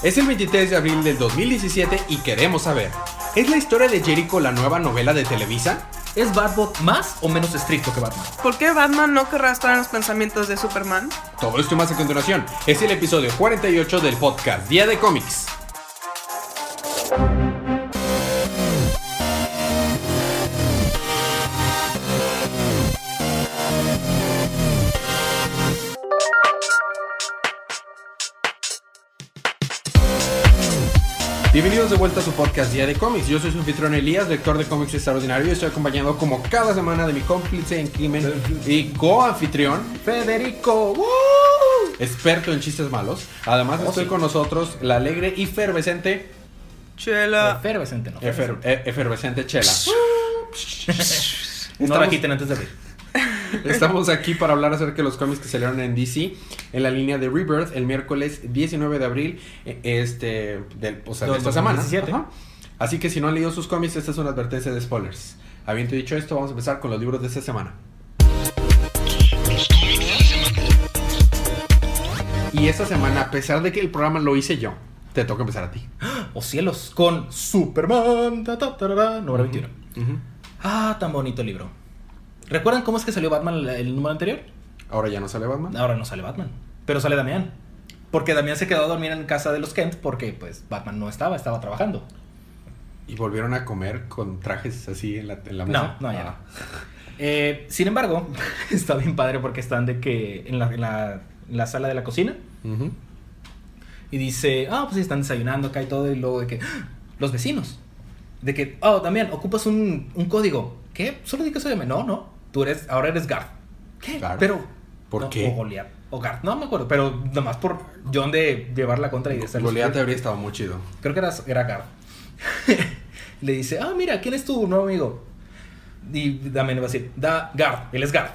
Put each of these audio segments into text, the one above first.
Es el 23 de abril del 2017 y queremos saber, ¿es la historia de Jericho la nueva novela de Televisa? ¿Es Batbot más o menos estricto que Batman? ¿Por qué Batman no querrá estar en los pensamientos de Superman? Todo esto y más a continuación. Es el episodio 48 del podcast Día de Cómics. Bienvenidos de vuelta a su podcast Día de Cómics. Yo soy su anfitrión Elías, lector de cómics extraordinario y estoy acompañado como cada semana de mi cómplice en crimen y co-anfitrión Federico. experto en chistes malos. Además Oh, estoy sí. con nosotros la alegre y efervescente, Chela. Efervescente, ¿no? efer- e- efervescente Chela. No Estamos- la quiten antes de abrir. Estamos aquí para hablar acerca de los cómics que salieron en DC en la línea de Rebirth el miércoles 19 de abril eh, este del, o sea, de esta semana. 2017. Ajá. Así que si no han leído sus cómics, esta es una advertencia de spoilers. Habiendo dicho esto, vamos a empezar con los libros de esta semana. Y esta semana, a pesar de que el programa lo hice yo, te toca empezar a ti. O cielos, con Superman. ta, ta, tarara, número 21. Ah, tan bonito libro. ¿Recuerdan cómo es que salió Batman el, el número anterior? Ahora ya no sale Batman. Ahora no sale Batman, pero sale Damián. Porque Damián se quedó a dormir en casa de los Kent porque pues Batman no estaba, estaba trabajando. Y volvieron a comer con trajes así en la, en la No, mesa. no, ya Ah. no. Eh, sin embargo, está bien padre porque están de que en la, en la- en la sala de la cocina y dice, ah, pues están desayunando acá y todo, y luego de que, "Ah, los vecinos. De que, oh, Damián, ocupas un, un código. ¿Qué? Solo di que soy Damián. No, no, tú eres, ahora eres Garth. ¿Qué? Garth. Pero... ¿Por no, qué? O Goliath. O Garth, no me acuerdo, pero nomás por John de llevar la contra y de ser... Goliath habría estado muy chido. Creo que era, era Garth. le dice, ah, mira, ¿quién es tu nuevo amigo? Y Damián le va a decir, da Garth, él es Garth.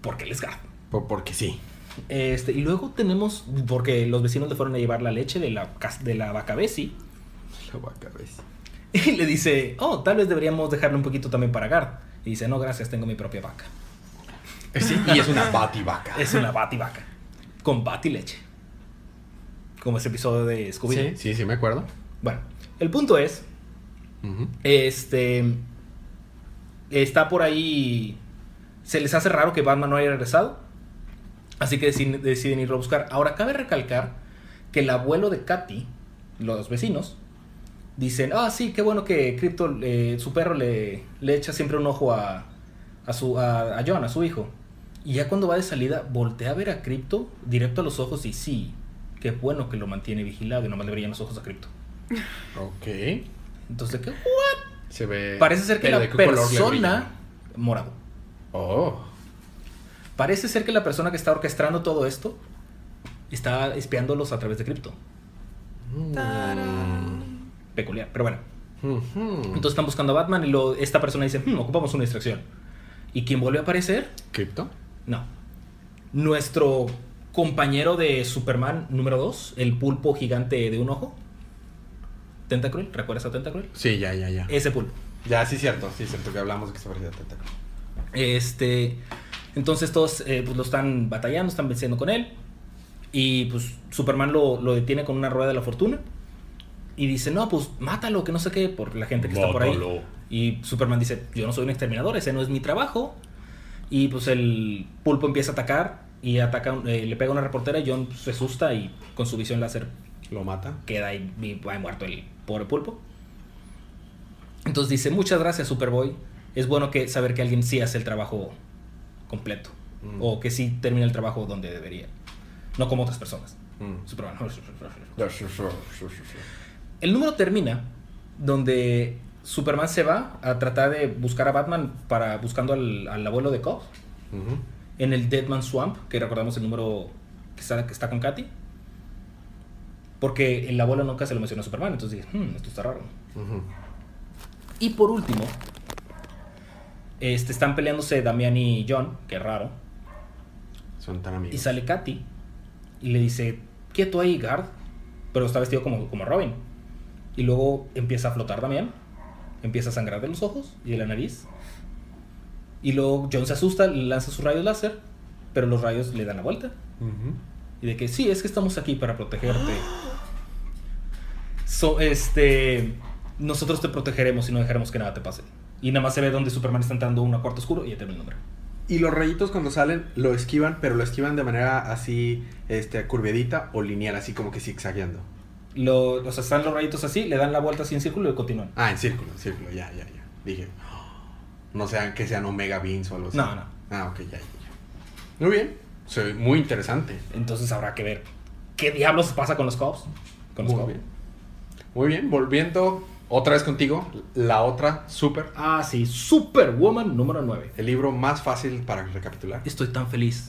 Porque él es Garth. Po- porque sí. Este, y luego tenemos, porque los vecinos le fueron a llevar la leche de la, de la vaca Bessie. La vaca, ¿ves? Y le dice, oh, tal vez deberíamos dejarle un poquito también para Garth. Y dice, no, gracias, tengo mi propia vaca. Sí, y es una bativaca. Es una bativaca. Con bati leche. Como ese episodio de Scooby. Sí, sí, sí, me acuerdo. Bueno, el punto es. Este. Está por ahí. Se les hace raro que Batman no haya regresado. Así que deciden, deciden irlo a buscar. Ahora, cabe recalcar que el abuelo de Katy, los vecinos, dicen: Ah, sí, qué bueno que Crypto, eh, su perro, le, le echa siempre un ojo a, a, su, a, a John, a su hijo. Y ya cuando va de salida, voltea a ver a Crypto directo a los ojos y sí, qué bueno que lo mantiene vigilado y nomás le brillan los ojos a Crypto. Ok. Entonces, ¿qué? Se ve. Parece ser que ¿Pero la qué persona. Morado. Oh. Parece ser que la persona que está orquestando todo esto está espiándolos a través de cripto. Tarán. Peculiar, pero bueno. Entonces están buscando a Batman y lo- esta persona dice, "Hmm, ocupamos una distracción. ¿Y quién vuelve a aparecer? ¿Cripto? No. Nuestro compañero de Superman número 2, el pulpo gigante de un ojo. Tentacruel, ¿recuerdas a Tentacruel? Sí, ya, ya, ya. Ese pulpo. Ya, sí, cierto. Sí, cierto que hablamos de que se parecía a Tentáculo. Este, entonces todos eh, pues, lo están batallando, están venciendo con él. Y pues Superman lo, lo detiene con una rueda de la fortuna. Y dice, no, pues mátalo, que no sé qué, por la gente que está por ahí. Y Superman dice, yo no soy un exterminador, ese no es mi trabajo. Y pues el pulpo empieza a atacar y ataca, eh, le pega a una reportera y John pues, se asusta y con su visión láser Lo mata. queda ahí, y va muerto el pobre pulpo. Entonces dice, muchas gracias Superboy. Es bueno que saber que alguien sí hace el trabajo completo. Mm. O que sí termina el trabajo donde debería. No como otras personas. Mm. Superman. El número termina donde Superman se va a tratar de buscar a Batman para buscando al, al abuelo de Cobb en el Deadman Swamp, que recordamos el número que está, que está con Katy. Porque el abuelo nunca se lo mencionó a Superman, entonces dije, "Hmm, esto está raro. Y por último, este, están peleándose Damián y John, que raro. Son tan amigos. Y sale Katy y le dice, quieto ahí, Guard. Pero está vestido como, como Robin. Y luego empieza a flotar Damián. Empieza a sangrar de los ojos y de la nariz. Y luego John se asusta, le lanza sus rayos láser. Pero los rayos le dan la vuelta. Y de que sí, es que estamos aquí para protegerte. So, este, nosotros te protegeremos y no dejaremos que nada te pase. Y nada más se ve donde Superman está entrando a un cuarto oscuro y ya termina el número. Y los rayitos cuando salen lo esquivan, pero lo esquivan de manera así, este, curvedita o lineal, así como que zigzagueando. Lo, o sea, están los rayitos así, le dan la vuelta así en círculo y continúan. Ah, en círculo, en círculo, ya, ya, ya. Dije, no sean que sean Omega Beans o algo así. No, no. Ah, ok, ya, ya. Muy bien. Soy muy interesante. Entonces habrá que ver qué diablos pasa con los cops. Con los Muy Cubs. bien. Muy bien, volviendo otra vez contigo, la otra, Super, Ah, sí, Superwoman número 9. el libro más fácil para recapitular. Estoy tan feliz.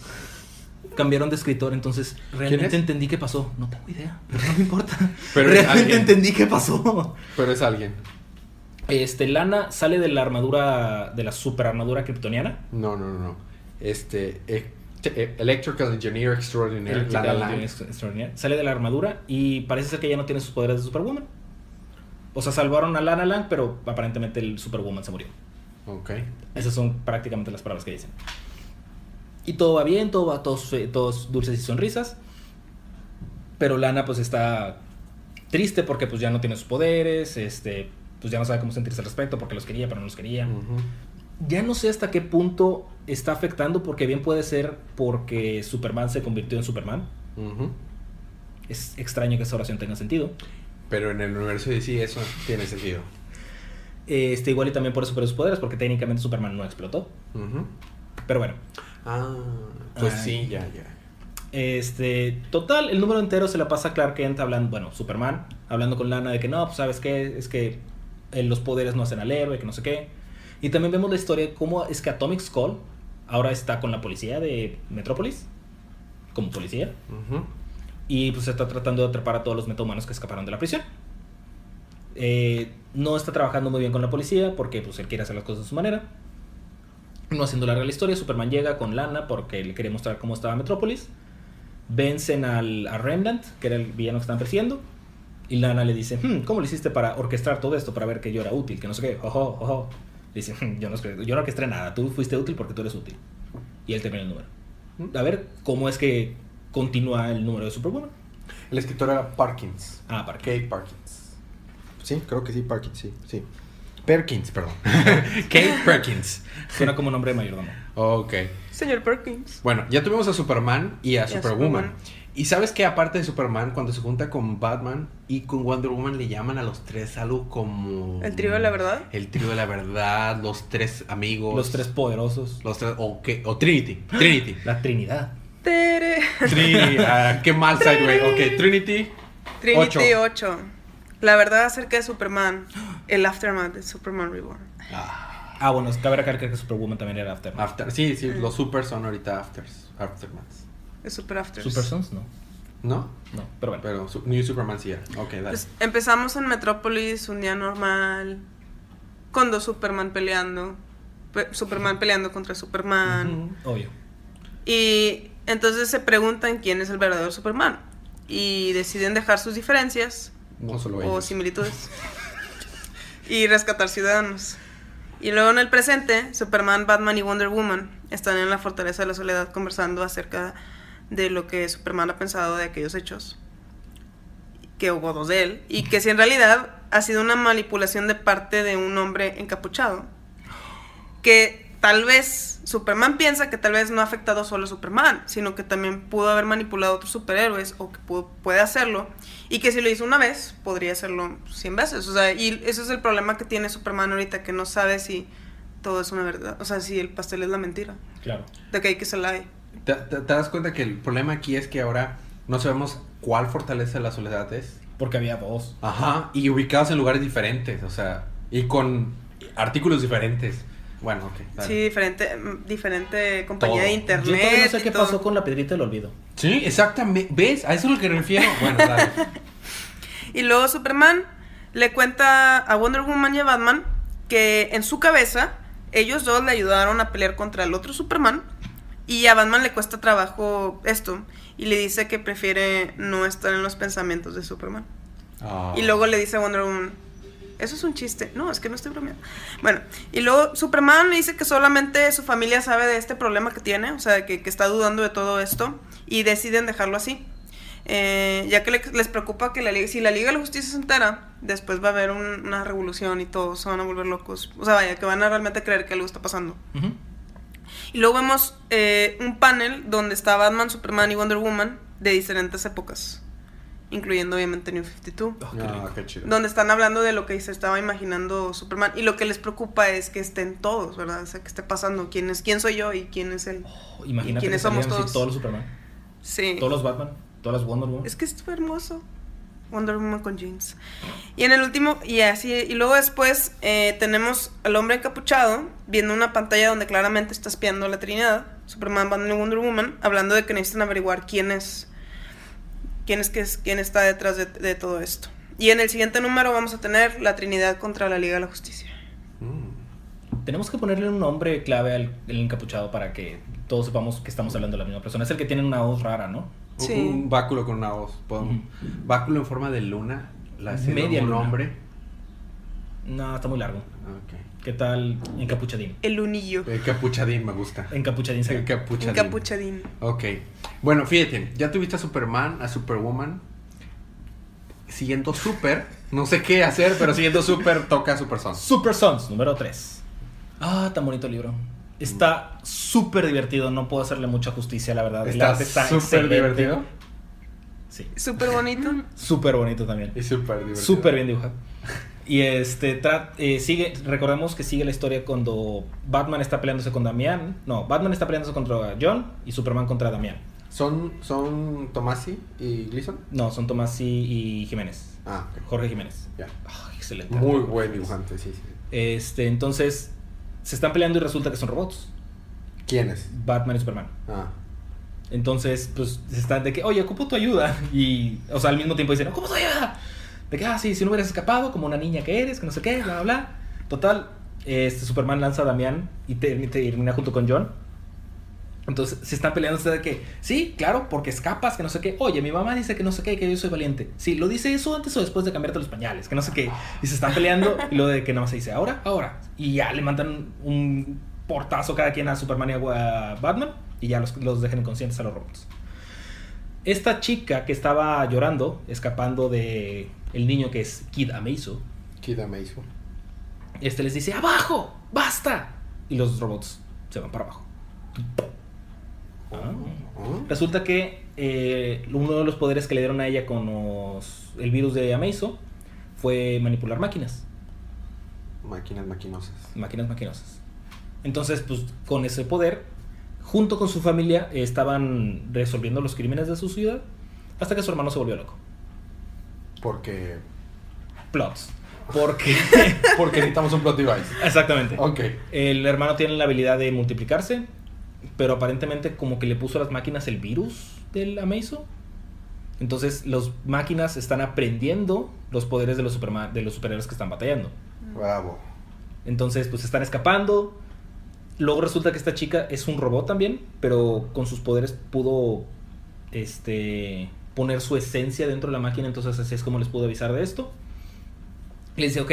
Cambiaron de escritor, entonces realmente entendí qué pasó. No tengo idea, pero no me importa. Pero realmente entendí qué pasó. Pero es alguien. Este, Lana sale de la armadura, de la super armadura kryptoniana. No, no, no, no. Este, eh, eh, Electrical Engineer Extraordinary. Electrical Lana Lang. Engineer Extraordinaire. Sale de la armadura y parece ser que ya no tiene sus poderes de Superwoman. O sea, salvaron a Lana Lang, pero aparentemente el Superwoman se murió. Ok. Esas son prácticamente las palabras que dicen. Y todo va bien, todo va todos, todos dulces y sonrisas. Pero Lana pues está triste porque pues ya no tiene sus poderes, este, pues ya no sabe cómo sentirse al respecto porque los quería, pero no los quería. Ujú. Ya no sé hasta qué punto está afectando porque bien puede ser porque Superman se convirtió en Superman. Ujú. Es extraño que esa oración tenga sentido. Pero en el universo de DC eso tiene sentido. Este, igual y también por eso perdió sus poderes porque técnicamente Superman no explotó. Ujú. Pero bueno, Ah, pues Ay. sí, ya, ya. Este, total, el número entero se la pasa a Clark Kent hablando, bueno, Superman, hablando con Lana de que no, pues sabes qué, es que eh, los poderes no hacen al héroe, que no sé qué. Y también vemos la historia de cómo es que Atomic Skull ahora está con la policía de Metrópolis, como policía, y pues está tratando de atrapar a todos los metahumanos que escaparon de la prisión. Eh, no está trabajando muy bien con la policía porque pues él quiere hacer las cosas de su manera. No haciendo larga la historia, Superman llega con Lana porque le quería mostrar cómo estaba Metrópolis. Vencen al, a Remnant, que era el villano que estaban persiguiendo. Y Lana le dice, "Hmm, ¿cómo lo hiciste para orquestar todo esto? Para ver que yo era útil, que no sé qué. Ojo, ojo. Le dice, "Hmm, yo no, yo no orquesté nada, tú fuiste útil porque tú eres útil. Y él termina el número. A ver, ¿cómo es que continúa el número de Superwoman? El escritor era Parkins. Ah, qué. Kate Parkins. Sí, creo que sí, Parkins, sí, sí. Perkins, perdón. Kate Perkins. Suena como nombre de mayordomo. Ok. Señor Perkins. Bueno, ya tuvimos a Superman y a a Superwoman. Superman. Y sabes que aparte de Superman, cuando se junta con Batman y con Wonder Woman, le llaman a los tres algo como... El trío de la verdad. El trío de la verdad, los tres amigos. Los tres poderosos. Los tres, o, qué- o Trinity. Trinity. La Trinidad. Tere. Trinity. ah, qué mal side, güey. Ok, Trinity. Trinity Ocho. 8. La verdad acerca de Superman. El aftermath de Superman Reborn. Ah, Ah, bueno, cabe recalcar que Superwoman también era After. after. Sí, sí, los supers son ahorita afters. Aftermaths. Es Super Afters. Super Sons, no. ¿No? No, pero bueno. Pero su- New Superman sí era. Ok, dale. Pues, empezamos en Metrópolis, un día normal. Con dos Superman peleando. Pe- Superman peleando contra Superman. Obvio. Y entonces se preguntan quién es el verdadero Superman. Y deciden dejar sus diferencias No solo o similitudes. y rescatar ciudadanos. Y luego en el presente, Superman, Batman y Wonder Woman están en la Fortaleza de la Soledad conversando acerca de lo que Superman ha pensado de aquellos hechos. Que hubo dos de él. Y que si en realidad ha sido una manipulación de parte de un hombre encapuchado. Que tal vez Superman piensa que tal vez no ha afectado solo a Superman, sino que también pudo haber manipulado a otros superhéroes o que pudo- puede hacerlo. Y que si lo hizo una vez, podría hacerlo 100 veces. O sea, y eso es el problema que tiene Superman ahorita, que no sabe si todo es una verdad. O sea, si el pastel es la mentira. Claro. De que hay que se la hay. ¿Te, te- te das cuenta que el problema aquí es que ahora no sabemos cuál fortaleza de la soledad es? Porque había dos. Ajá, y ubicados en lugares diferentes, o sea, y con artículos diferentes. Bueno, ok. dale. Sí, diferente, mm, diferente compañía Todo. de Yo Yo internet. todavía no sé qué todo. pasó con la piedrita del olvido. Sí, exactamente. ¿Ves? A eso es lo que me refiero. Bueno, dale. Y luego Superman le cuenta a Wonder Woman y a Batman que en su cabeza ellos dos le ayudaron a pelear contra el otro Superman y a Batman le cuesta trabajo esto y le dice que prefiere no estar en los pensamientos de Superman. Ah. Y luego le dice a Wonder Woman, eso es un chiste. No, es que no estoy bromeando. Bueno, y luego Superman le dice que solamente su familia sabe de este problema que tiene, o sea, que, que está dudando de todo esto, y deciden dejarlo así. eh, ya que le- les preocupa que la liga, si la Liga de la Justicia se entera, después va a haber un- una revolución y todos se van a volver locos. O sea, vaya, que van a realmente creer que algo está pasando. Y luego vemos eh, un panel donde está Batman, Superman y Wonder Woman de diferentes épocas, incluyendo obviamente New 52. Oh, qué Ah, qué chido. Donde están hablando de lo que se estaba imaginando Superman. Y lo que les preocupa es que estén todos, ¿verdad? O sea, que esté pasando. ¿Quién, es, quién soy yo y quién es él? Oh, Imagínate ¿Y quiénes que somos todos? todos los Superman, Sí. todos los Batman, todas las Wonder Woman. Es que es hermoso. Wonder Woman con jeans. Y en el último, y así, y luego después eh, tenemos al hombre encapuchado viendo una pantalla donde claramente está espiando a la Trinidad, Superman, Batman y Wonder Woman, hablando de que necesitan averiguar quién es, quién es que es, quién está detrás de, de todo esto. Y en el siguiente número vamos a tener la Trinidad contra la Liga de la Justicia. Mm. Tenemos que ponerle un nombre clave al el encapuchado para que todos sepamos que estamos hablando de la misma persona. Es el que tiene una voz rara, ¿no? Sí. Un báculo con una voz. Ujú. Báculo en forma de luna. La Media un nombre. No, está muy largo. Ok. ¿Qué tal encapuchadín? El unillo. Encapuchadín me gusta. Encapuchadín se Encapuchadín. Encapuchadín. Ok. Bueno, fíjate, ya tuviste a Superman, a Superwoman. Siguiendo Super, no sé qué hacer, pero siguiendo Super toca Super Sons. Super Sons, número 3. Ah, tan bonito el libro. Está súper divertido, no puedo hacerle mucha justicia, la verdad. Está está súper divertido. Sí, Súper bonito. súper bonito también. Y súper divertido. Súper bien dibujado. Y este, eh, sigue, recordemos que sigue la historia cuando Batman está peleándose con Damián. No, Batman está peleándose contra John y Superman contra Damián. ¿Son, son Tomasi y Gleason? No, son Tomás y, Jiménez. Ah. Jorge Jiménez. Ya. Excelente. Muy buen dibujante, sí, sí. Este, entonces, se están peleando y resulta que son robots. ¿Quién es? Batman y Superman. Ah. Entonces, pues, se están de que, oye, ocupo tu ayuda. Y, o sea, al mismo tiempo dicen, ocupo tu ayuda. De que, ah, sí, si no hubieras escapado, como una niña que eres, que no sé qué, bla, bla, bla. Total, este, Superman lanza a Damián y te- y termina junto con John. Entonces, se están peleando ustedes de que, sí, claro, porque escapas, que no sé qué. Oye, mi mamá dice que no sé qué, que yo soy valiente. Sí, lo dice eso antes o después de cambiarte los pañales, que no sé qué. Y se están peleando y lo de que más se dice, ahora, ahora. Y ya le mandan un portazo cada quien a Superman y a Batman y ya los, los dejan inconscientes a los robots. Esta chica que estaba llorando, escapando de el niño que es Kid Amazo, Kid Amazo. este les dice, abajo, basta. Y los robots se van para abajo. Ah. Oh. Resulta que eh, uno de los poderes que le dieron a ella con los- el virus de Amazo fue manipular máquinas, Máquinas maquinosas. máquinas maquinosas. Entonces, pues con ese poder, junto con su familia, eh, estaban resolviendo los crímenes de su ciudad hasta que su hermano se volvió loco. Porque. Plots. Porque... Porque necesitamos un plot device. Exactamente. Ok. El hermano tiene la habilidad de multiplicarse, pero aparentemente como que le puso a las máquinas el virus del Amazo. Entonces las máquinas están aprendiendo los poderes de los, superma- de los superhéroes que están batallando. Bravo. Entonces pues están escapando. Luego resulta que esta chica es un robot también, pero con sus poderes pudo este, poner su esencia dentro de la máquina, entonces así es como les pudo avisar de esto. Y le dice, ok,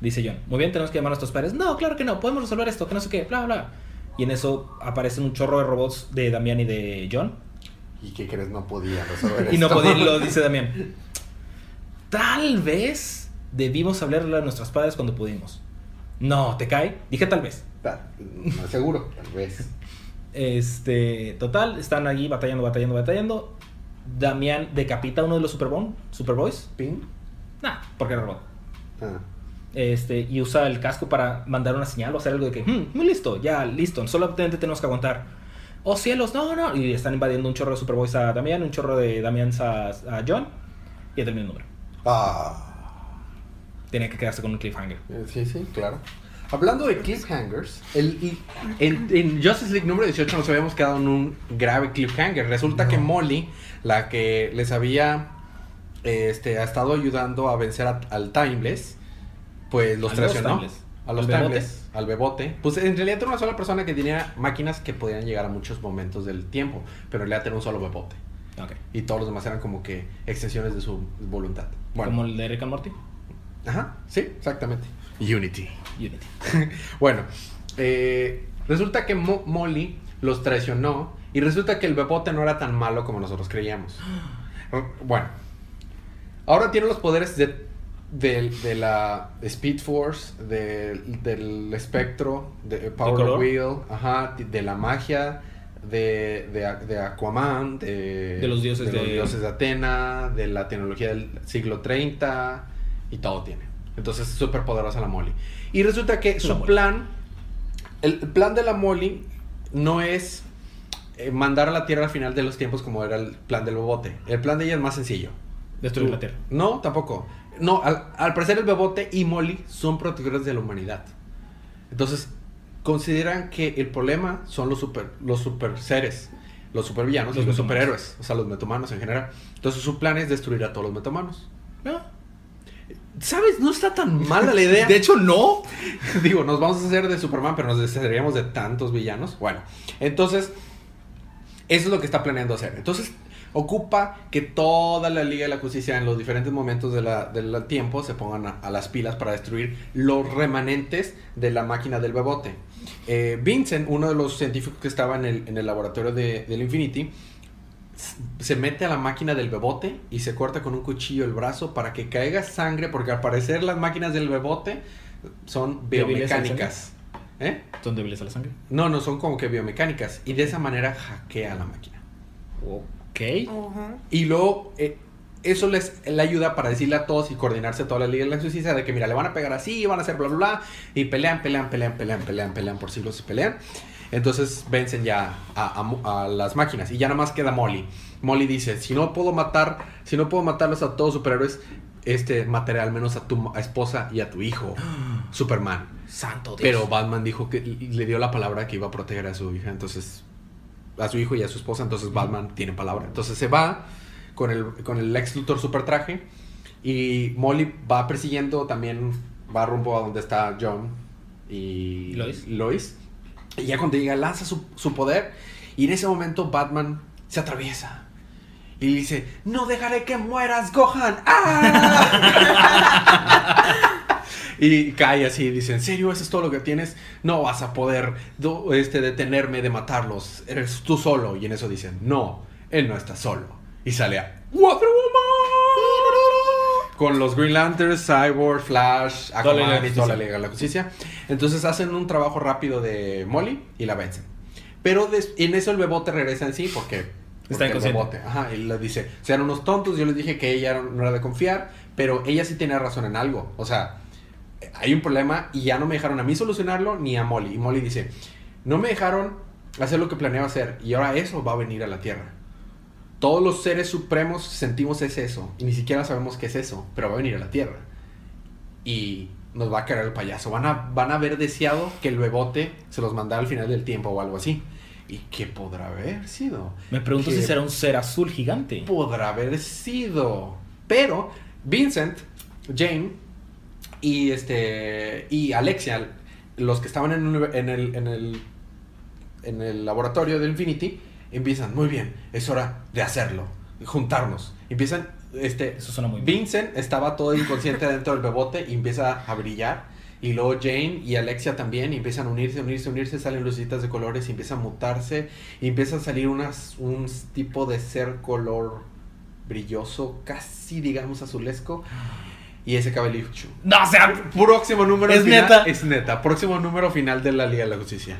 dice John, muy bien, tenemos que llamar a nuestros padres. No, claro que no, podemos resolver esto, que no sé qué, bla, bla. Y en eso aparecen un chorro de robots de Damián y de John. ¿Y qué crees? No podía resolver Y no esto. podía, lo dice Damián. Tal vez debimos hablarle a nuestros padres cuando pudimos. No, ¿te cae? Dije tal vez. Seguro, tal vez. Este, total, están allí batallando, batallando, batallando. Damián decapita a uno de los Superbon, Superboys. ¿Ping? Nah, porque era robot. Ah. Este, y usa el casco para mandar una señal o hacer algo de que, "Hmm, muy listo, ya listo, solamente tenemos que aguantar. Oh cielos, no, no. Y están invadiendo un chorro de Superboys a Damián, un chorro de Damián a, a John. Y ya termina el número. Ah. Tiene que quedarse con un cliffhanger. Eh, Sí, sí, claro. Hablando de cliffhangers, el, en, en Justice League número 18 nos habíamos quedado en un grave cliffhanger. Resulta que Molly, la que les había este, ha estado ayudando a vencer a- al Timeless, pues los ¿A los traicionó. A los ¿Al Bebote? Timeless, al Bebote. Pues en realidad era una sola persona que tenía máquinas que podían llegar a muchos momentos del tiempo, pero en realidad tenía un solo Bebote. Ok. Y todos los demás eran como que extensiones de su voluntad. Bueno, Como el de Rick and Morty. ajá, sí, exactamente. Unity. Unity. Bueno, eh, resulta que Mo- Molly los traicionó y resulta que el bebote no era tan malo como nosotros creíamos. Bueno. Ahora tiene los poderes de, de, de la Speed Force, de- del espectro, de Power Will, ajá, de la magia, de, de, de Aquaman, de, De los dioses los de- dioses de Atena, de la tecnología del siglo 30 y todo tiene. Entonces es súper poderosa la Molly. Y resulta que su Molly. plan, el plan de la Molly no es eh, mandar a la Tierra al final de los tiempos como era el plan del bobote. El plan de ella es más sencillo. Destruir la Tierra. No, tampoco. No, al, al parecer el bebote y Molly son protectores de la humanidad. Entonces, consideran que el problema son los super, los super seres, los supervillanos Los los superhéroes, o sea, los metahumanos en general. Entonces, su plan es destruir a todos los metahumanos. No. ¿Sabes? No está tan mala la idea. De hecho, no. Digo, nos vamos a hacer de Superman, pero nos deshaceríamos de tantos villanos. Bueno, entonces, eso es lo que está planeando hacer. Entonces, ocupa que toda la Liga de la Justicia en los diferentes momentos del tiempo se pongan a, las pilas para destruir los remanentes de la máquina del bebote. Eh, Vincent, uno de los científicos que estaba en el, laboratorio de, del Infinity, se mete a la máquina del bebote y se corta con un cuchillo el brazo para que caiga sangre, porque al parecer las máquinas del bebote son biomecánicas. ¿Eh? ¿Son débiles a la sangre? No, no son como que biomecánicas. Y de esa manera hackea la máquina. Ok. Y luego eh, eso les le ayuda para decirle a todos y coordinarse a toda la Liga de la Justicia de que mira, le van a pegar así, van a hacer bla bla bla. Y pelean, pelean, pelean, pelean, pelean, pelean por siglos y pelean. Entonces vencen ya a, a Mo- a las máquinas. Y ya nada más queda Molly. Molly dice, si no puedo matar, si no puedo matarlos a todos superhéroes, este mataré al menos a tu esposa y a tu hijo, Superman. Santo Dios. Pero Batman dijo que le dio la palabra que iba a proteger a su hija, entonces a su hijo y a su esposa, entonces Batman tiene palabra. Entonces se va con el con el Lex Luthor super traje y Molly va persiguiendo también va rumbo a donde está John y Lois. Lois. Y ya cuando llega lanza su, su poder y en ese momento Batman se atraviesa. Y dice, no dejaré que mueras, Gohan. ¡Ah! y cae así y dice, ¿en serio eso es todo lo que tienes? No vas a poder este, detenerme de matarlos. Eres tú solo. Y en eso dicen, no, él no está solo. Y sale a Wonder Woman. Con los Green Lanterns, Cyborg, Flash, Aquaman de y toda la. Liga de la Justicia. Entonces hacen un trabajo rápido de Molly y la vencen. Pero des- en eso el bebote regresa en sí porque... porque el inconsciente. bebote, ajá, y le dice, sean unos tontos, yo les dije que ella no era de confiar, pero ella sí tenía razón en algo. O sea, hay un problema y ya no me dejaron a mí solucionarlo ni a Molly. Y Molly dice, no me dejaron hacer lo que planeaba hacer y ahora eso va a venir a la Tierra. Todos los seres supremos sentimos es eso y ni siquiera sabemos qué es eso, pero va a venir a la Tierra. Y nos va a caer el payaso. Van a, van a haber deseado que el bebote se los mandara al final del tiempo o algo así. ¿Y qué podrá haber sido? Me pregunto ¿Qué si será un ser azul gigante. podrá haber sido. Pero Vincent, Jane y este y Alexia, los que estaban en, un- en el, en el en el laboratorio de Infinity, empiezan, muy bien, es hora de hacerlo, juntarnos. Empiezan este Eso suena muy bien. Vincent estaba todo inconsciente dentro del bebote y empieza a brillar. Y luego Jane y Alexia también y empiezan a unirse, unirse, unirse, salen lucecitas de colores y empieza a mutarse y empieza a salir unas, un tipo de ser color brilloso, casi digamos azulesco. Y ese cabellucho. No, o sea, Próximo número ¿Es final- neta? Es neta. Próximo número final de la Liga de la Justicia.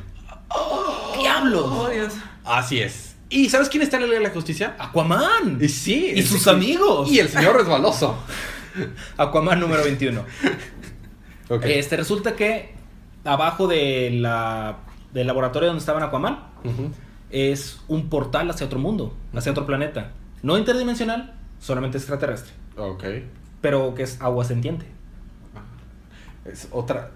diablos. Oh, Dios. Así es. ¿Y sabes quién está en la Liga de la Justicia? Aquaman. Y sí. Y sus amigos. Y el señor resbaloso. Aquaman número 21. Ok. Este resulta que abajo de la, del laboratorio donde estaban Aquaman es un portal hacia otro mundo, hacia otro planeta. No interdimensional, solamente extraterrestre, Ok. pero que es agua sentiente. Es otra.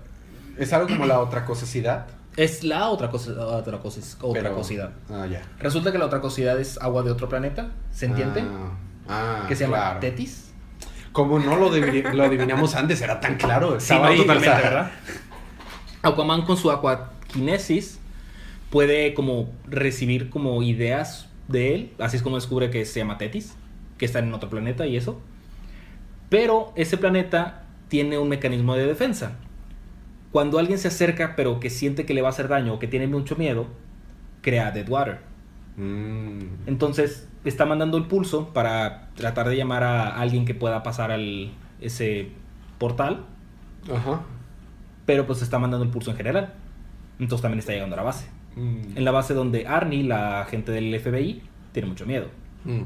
Es algo como la otra cosidad. Es la otra cosa, otra cosa, otra pero- cosidad. Ah, ya. Resulta que la otra cosidad es agua de otro planeta, sentiente, Ah, ah, que se llama claro. Tetis. Como no lo, lo adivinamos antes, era tan claro. Sí, Estaba no, ahí, totalmente, o sea, ¿verdad? Aquaman con su aquakinesis puede como recibir como ideas de él, así es como descubre que se llama Tetis, que está en otro planeta y eso. Pero ese planeta tiene un mecanismo de defensa. Cuando alguien se acerca pero que siente que le va a hacer daño o que tiene mucho miedo, crea Deadwater. Mm. Entonces está mandando el pulso para tratar de llamar a alguien que pueda pasar al ese portal, Ajá. pero pues está mandando el pulso en general. Entonces también está llegando a la base. Mm. En la base donde Arnie, la agente del FBI, tiene mucho miedo. Mm.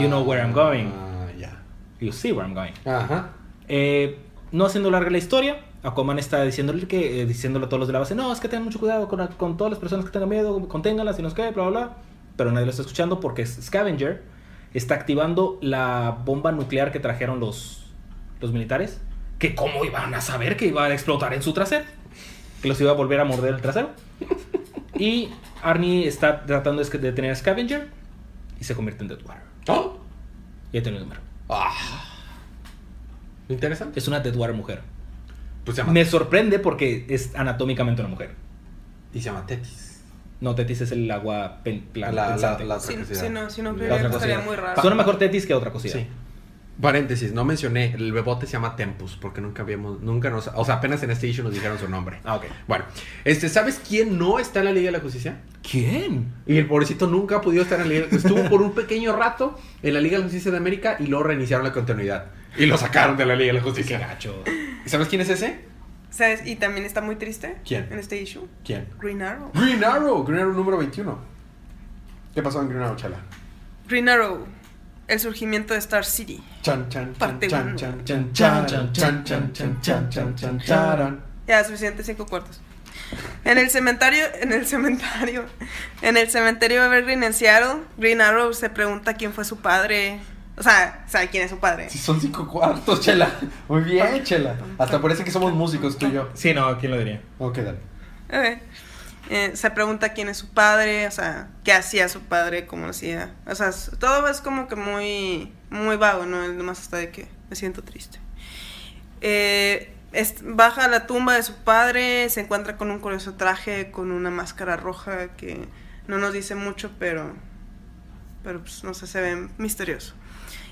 You know where I'm going. Ah, ya. You see where I'm going. Ajá. Eh, no haciendo larga la historia, Aquaman está diciéndole que, eh, diciéndole a todos los de la base, no, es que tengan mucho cuidado con, con todas las personas que tengan miedo, conténganlas y no sé qué, bla, bla, bla. Pero nadie lo está escuchando porque Scavenger está activando la bomba nuclear que trajeron los, los militares. Que cómo iban a saber que iba a explotar en su trasero. Que los iba a volver a morder el trasero. Y Arnie está tratando de detener a Scavenger y se convierte en Deadwater. Oh. Ya tiene el número. Ah. Interesante. Es una Deadwater mujer. Pues se llama. Me sorprende porque es anatómicamente una mujer. Y se llama Tetis. No, Tetis es el agua pen- La, plan- la, otra no, si no La muy raro. Suena mejor Tetis que otra cosita. Sí. Paréntesis, no mencioné, el bebote se llama Tempus, porque nunca habíamos, nunca nos, o sea, apenas en este issue nos dijeron su nombre. Ah, ok. Bueno, este, ¿sabes quién no está en la Liga de la Justicia? ¿Quién? Y el pobrecito nunca ha podido estar en la Liga, estuvo por un pequeño rato en la Liga de la Justicia de América y luego reiniciaron la continuidad. Y lo sacaron de la Liga de la Qué Justicia. gacho. ¿Y ¿Sabes quién es ese? ¿Sabes? Y también está muy triste. ¿Quién? En este issue. ¿Quién? Green Arrow. Green Arrow, Green Arrow número 21. ¿Qué pasó en Green Arrow, chala? Green Arrow. El surgimiento de Star City. Chan, chan, chan, Parte chan, uno. chan, chan, chan, chan, chan, chan, chan, chan, chan, chan, charan. Ya, suficiente cinco cuartos. En el cementerio, en el cementerio, en el cementerio Evergreen en Seattle, Green Arrow se pregunta quién fue su padre. O sea, sabe quién es su padre. Si son cinco cuartos, chela. Muy bien, chela. Hasta parece que somos músicos tú y yo. Sí, no, ¿quién lo diría? Ok, dale. Ok. Eh, se pregunta quién es su padre, o sea, qué hacía su padre, cómo lo hacía. O sea, todo es como que muy, muy vago, ¿no? Él nomás está de que me siento triste. Eh, es- baja a la tumba de su padre, se encuentra con un curioso traje, con una máscara roja que no nos dice mucho, pero, pero pues, no sé, se ve misterioso.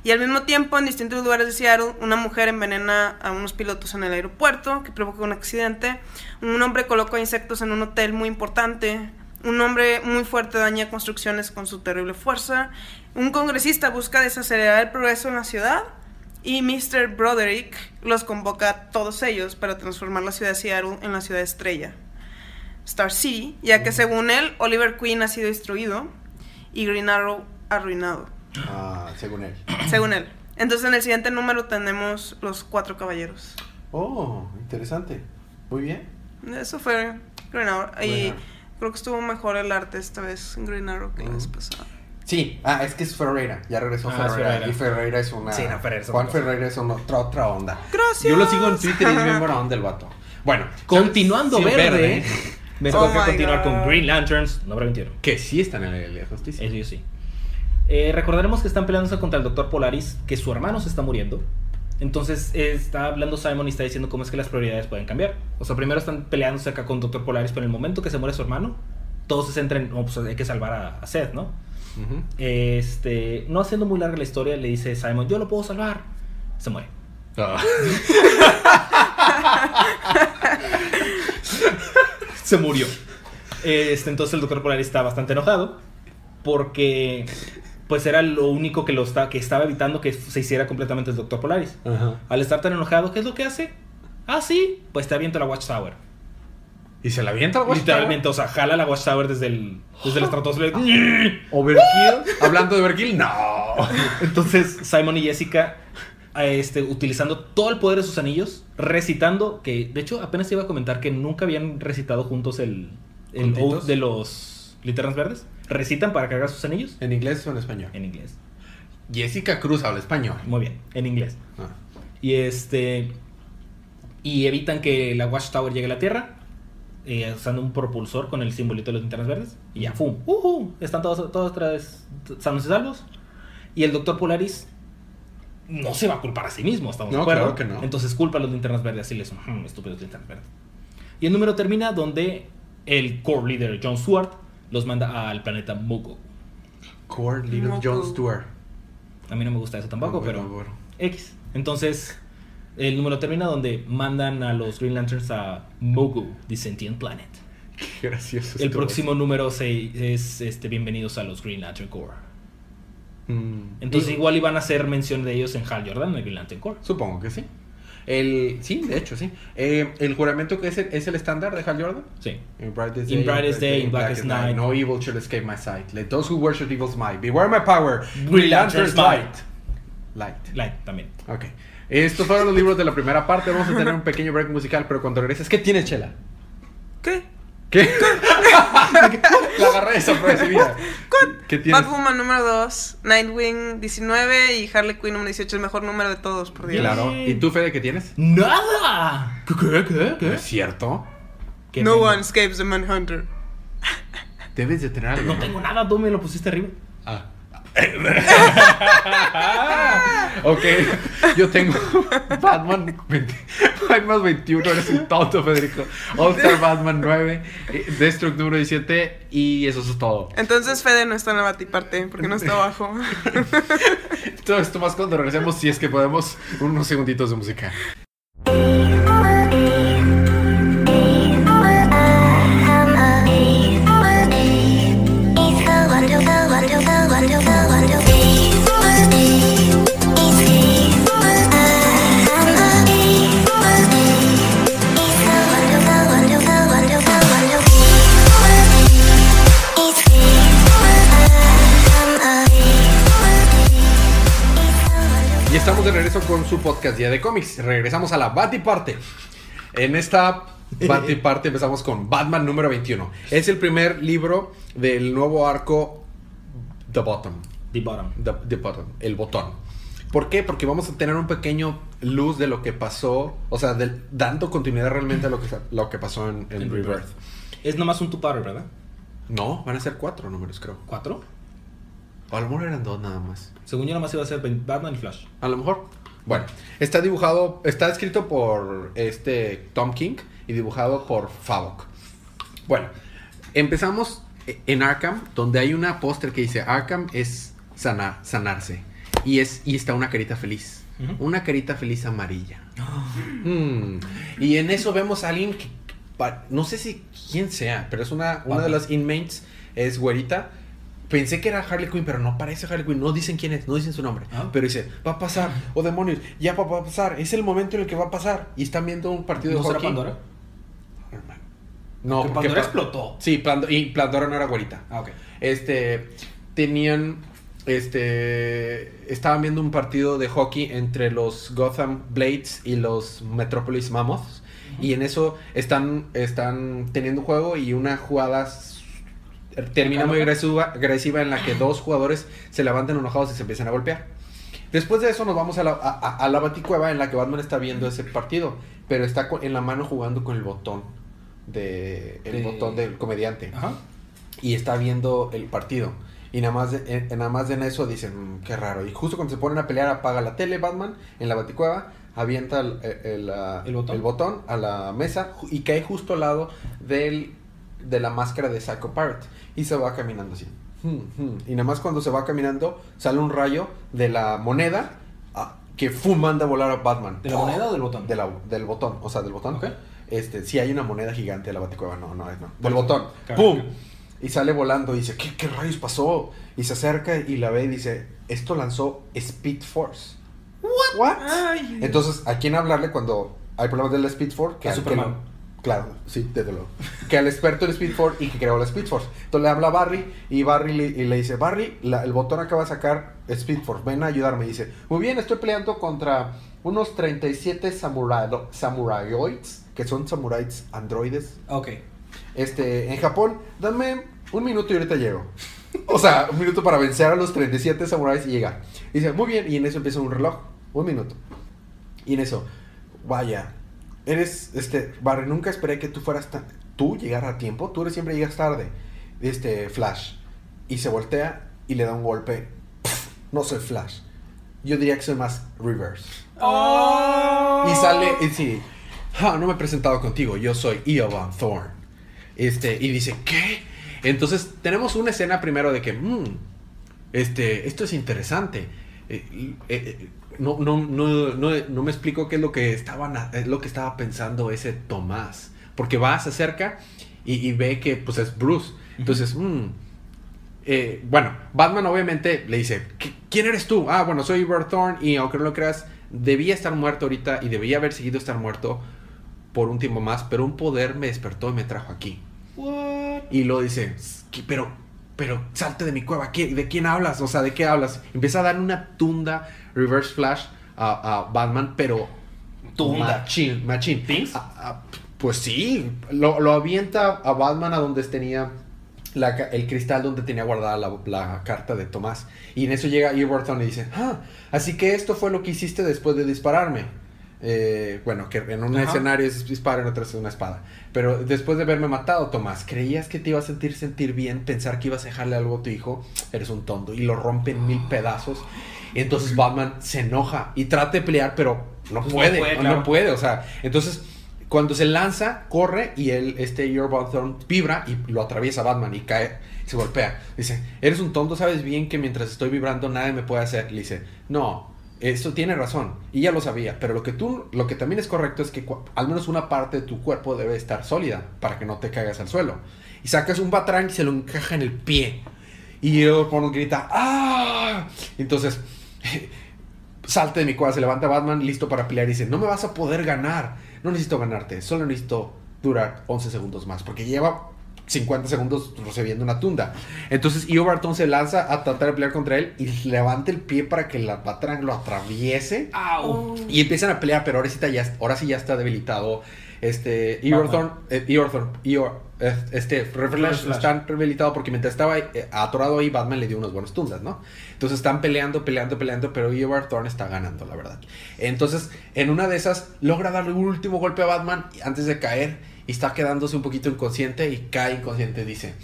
Y al mismo tiempo, en distintos lugares de Seattle, una mujer envenena a unos pilotos en el aeropuerto, que provoca un accidente. Un hombre coloca insectos en un hotel muy importante. Un hombre muy fuerte daña construcciones con su terrible fuerza. Un congresista busca desacelerar el progreso en la ciudad. Y Mr. Broderick los convoca a todos ellos para transformar la ciudad de Seattle en la ciudad estrella. Star City, ya que según él, Oliver Queen ha sido destruido y Green Arrow arruinado. Ah, según él. Según él. Entonces en el siguiente número tenemos los cuatro caballeros. Oh, interesante. Muy bien. Eso fue Green Arrow. Y creo que estuvo mejor el arte esta vez en Green Arrow que la vez Ujú. pasada. Sí, ah, es que es Ferreira. Ya regresó Ah, Ferreira. Ferreira. Y Ferreira es una. Sí, no, Ferreira es Juan cosa. Ferreira es una, otra, otra onda. Gracias. Yo lo sigo en Twitter y es bien buena onda el vato. Bueno, Continuando sí, verde, me Oh toca continuar God. con Green Lanterns, número 21. Que sí están en la Liga de Justicia. Eso sí. Eh, recordaremos que están peleándose contra el Doctor Polaris, que su hermano se está muriendo. Entonces está hablando Simon y está diciendo cómo es que las prioridades pueden cambiar. O sea, primero están peleándose acá con Doctor Polaris, pero en el momento que se muere su hermano, todos se centran en, oh, pues hay que salvar a, a Seth, ¿no? Este, no haciendo muy larga la historia, le dice Simon, yo lo puedo salvar. Se muere. Ah. se murió. Este, entonces el doctor Polaris está bastante enojado porque pues era lo único que, lo está, que estaba evitando que se hiciera completamente el doctor Polaris. Ajá. Al estar tan enojado, ¿qué es lo que hace? Ah, sí, pues te avienta la Watchtower. ¿Y se la avienta la Watchtower? Literalmente, o sea, jala la Watchtower desde el, desde la estratosfera. ¿Overkill? Hablando de Overkill, no. Entonces, Simon y Jessica, este, utilizando todo el poder de sus anillos, recitando, que de hecho apenas te iba a comentar que nunca habían recitado juntos el, el oath de los linternas verdes. Recitan para cargar sus anillos ¿En inglés o en español? en inglés. Jessica Cruz habla español. Muy bien, en inglés. Ah. Y este. Y evitan que la Watchtower llegue a la Tierra. eh, usando un propulsor con el simbolito de los linternas verdes. Y ya, ¡fum! ¡Ujú! Están todos, todos otra vez sanos y salvos. Y el Doctor Polaris no se va a culpar a sí mismo, ¿estamos No, de acuerdo? claro que no. Entonces culpa a los linternas verdes y les "Ujú, estúpidos linternas verdes. Y el número termina donde el core leader John Stewart los manda al planeta Mugo. Core Little. John Stewart. A mí no me gusta eso tampoco, pero. bueno. X. Entonces, el número termina donde mandan a los Green Lanterns a Mogu, the Sentient Planet. Qué gracioso. El próximo número 6 es este, Bienvenidos a los Green Lantern Corps. Mm. Entonces Y- igual iban a hacer mención de ellos en Hal Jordan, en el Green Lantern Corps. Supongo que sí. El, sí, de hecho, sí. Eh, el juramento que es el, es el estándar de Hal Jordan. Sí. In brightest In brightest day, in blackest night. No evil shall escape my sight. Let those who worship evil's might. Beware my power. Lantern's light. Light. Light también. Ok. Estos fueron los libros de la primera parte. Vamos a tener un pequeño break musical, pero cuando regreses, ¿qué tienes, Chela? ¿Qué? ¿Qué? la agarré de sorpresa. ¿Qué tienes? Batwoman número 2, Nightwing 19 y Harley Quinn número 18, el mejor número de todos, por Dios. Claro. ¿Y tú, Fede, qué tienes? ¡Nada! ¿Qué, qué, qué? ¿No qué? es cierto? ¿Qué No tengo? one escapes the Manhunter. Debes de tener algo. No tengo nada, tú me lo pusiste arriba. Ah. ok, yo tengo Batman 20, Batman 21, eres un tonto, Federico. All Star Batman 9, eh, Destruct número 17 y eso es todo. Entonces Fede no está en la batiparte porque no está abajo. Todo esto más cuando regresemos, si es que podemos, unos segunditos de música. Estamos de regreso con su podcast Día de Cómics. Regresamos a la Batiparte. En esta Batiparte empezamos con Batman número 21. Es el primer libro del nuevo arco The Bottom. The bottom. The, the button, el botón. ¿Por qué? Porque vamos a tener un pequeño luz de lo que pasó, o sea, dando continuidad realmente a lo que, lo que pasó en, Rebirth. Rebirth. Es nomás un two-parter, ¿verdad? No, van a ser cuatro números, creo. ¿Cuatro? O a lo mejor eran dos nada más. Según yo nomás iba a ser Batman y Flash. A lo mejor. Bueno, está dibujado, está escrito por este Tom King y dibujado por Favok. Bueno, empezamos en Arkham, donde hay una póster que dice Arkham es sanar, sanarse. Y, es, y está una carita feliz. Una carita feliz amarilla. Mm. Y en eso vemos a alguien que, no sé si quién sea, pero es una, una de las inmates, es güerita. Pensé que era Harley Quinn, pero no parece Harley Quinn. No dicen quién es, no dicen su nombre. Ah. Pero dice, va a pasar, oh demonios, ya va va a pasar. Es el momento en el que va a pasar. Y están viendo un partido ¿No de hockey. Pandora? No, Que porque Pandora Pa- explotó. Sí, Pando- y Pandora no era güerita. Ah, ok. Este, tenían, este, estaban viendo un partido de hockey entre los Gotham Blades y los Metropolis Mammoths. Y en eso están, están teniendo un juego y una jugada termina muy agresiva, agresiva en la que dos jugadores se levantan enojados y se empiezan a golpear. Después de eso nos vamos a la, a, la baticueva en la que Batman está viendo ese partido, pero está en la mano jugando con el botón de el De- botón del comediante Ajá. y está viendo el partido. Y nada más, de, eh, nada más de en eso dicen, "Mm, qué raro. Y justo cuando se ponen a pelear, apaga la tele Batman en la baticueva, avienta el, el- el, ah, ¿El botón? botón a la mesa y cae justo al lado del, de la máscara de Psycho Pirate. Y se va caminando así. Y nada más cuando se va caminando, sale un rayo de la moneda ah, que ¡fum! manda a volar a Batman. ¿De la moneda o del botón? De la- del botón, o sea, del botón. Ok. Este, sí hay una moneda gigante de la baticueva, no, no es, no. Del botón. Claro. ¡Pum! Y sale volando y dice, ¿qué, ¿qué rayos pasó? Y se acerca y la ve y dice, esto lanzó Speed Force. ¿What? Ay. Entonces, ¿a quién hablarle cuando hay problemas del Speed Force? A al que Superman. Claro, sí, desde luego. Que al experto del Speed Force y que creó la Speed Force. Entonces le habla a Barry y Barry le, y le dice, Barry, la- el botón acaba de sacar Speed Force, ven a ayudarme. Y dice, muy bien, estoy peleando contra unos 37 samurai, samuraioids, que son samuráis androides Ok. este, en Japón, dame un minuto y ahorita llego. O sea, un minuto para vencer a los 37 samuráis y llegar. Y dice, muy bien, y en eso empieza un reloj, un minuto. Y en eso, vaya, eres, este, Barry, nunca esperé que tú fueras tan, tú llegar a tiempo, tú eres, siempre llegas tarde. Este, Flash. Y se voltea y le da un golpe. Pff, no soy Flash. Yo diría que soy más Reverse. Oh. Y sale, y sí, "Ah, no me he presentado contigo, yo soy Eobon Thorne. Este, y dice, ¿qué? Entonces tenemos una escena primero de que, "Mm, este, esto es interesante. Eh, eh, eh, no, no, no, no me explico qué es lo que estaban, es lo que estaba pensando ese Tomás. Porque va, se acerca y, y ve que pues es Bruce. Entonces, mm, eh, bueno, Batman obviamente le dice, "¿Qui- ¿quién eres tú? Ah, bueno, soy Edward Thorne y aunque no lo creas, debía estar muerto ahorita y debía haber seguido estar muerto por un tiempo más, pero un poder me despertó y me trajo aquí. Y lo dice, "¿Qué- pero, pero salte de mi cueva, ¿qué- ¿de quién hablas? O sea, ¿de qué hablas? Empieza a dar una tunda Reverse Flash a, a Batman, pero Tunda. Machín, machín. Ah, ah, pues sí, lo, lo avienta a Batman a donde tenía la el cristal donde tenía guardada la, la carta de Tomás. Y en eso llega Eberton y dice, ah, así que esto fue lo que hiciste después de dispararme. Eh, bueno, que en un Ajá. escenario es disparo, en otro es una espada. Pero después de haberme matado, Tomás, ¿creías que te iba a sentir sentir bien? Pensar que ibas a dejarle algo a tu hijo. Eres un tonto. Y lo rompe en mil pedazos. Y entonces Batman se enoja y trata de pelear, pero no Pues no puede. puede, no puede, o sea, entonces cuando se lanza, corre y él, este Eobard Thorne vibra y lo atraviesa Batman y cae, se golpea. Dice, eres un tonto, sabes bien que mientras estoy vibrando nadie me puede hacer. Le dice, no, esto tiene razón. Y ya lo sabía, pero lo que tú, lo que también es correcto es que al menos una parte de tu cuerpo debe estar sólida para que no te caigas al suelo. Y sacas un batrán y se lo encaja en el pie. Y Eobard grita, ¡ah! Entonces, salta de mi cueva, se levanta Batman listo para pelear y dice, no me vas a poder ganar. No necesito ganarte, solo necesito durar 11 segundos más, porque lleva 50 segundos recibiendo una tunda. Entonces Io Barton se lanza a tratar de pelear contra él y levanta el pie para que la Batrang lo atraviese. ¡Au! Y empiezan a pelear, pero ahora sí, está ya, ahora sí ya está debilitado. Este. Thorne- eh, Eeyore, eh, este, Flash están debilitado porque mientras estaba eh, atorado ahí, Batman le dio unas buenas tundas, ¿no? Entonces están peleando, peleando, peleando, pero Eeyore Thorne está ganando, la verdad. Entonces, en una de esas, logra darle un último golpe a Batman antes de caer y está quedándose un poquito inconsciente y cae inconsciente, dice,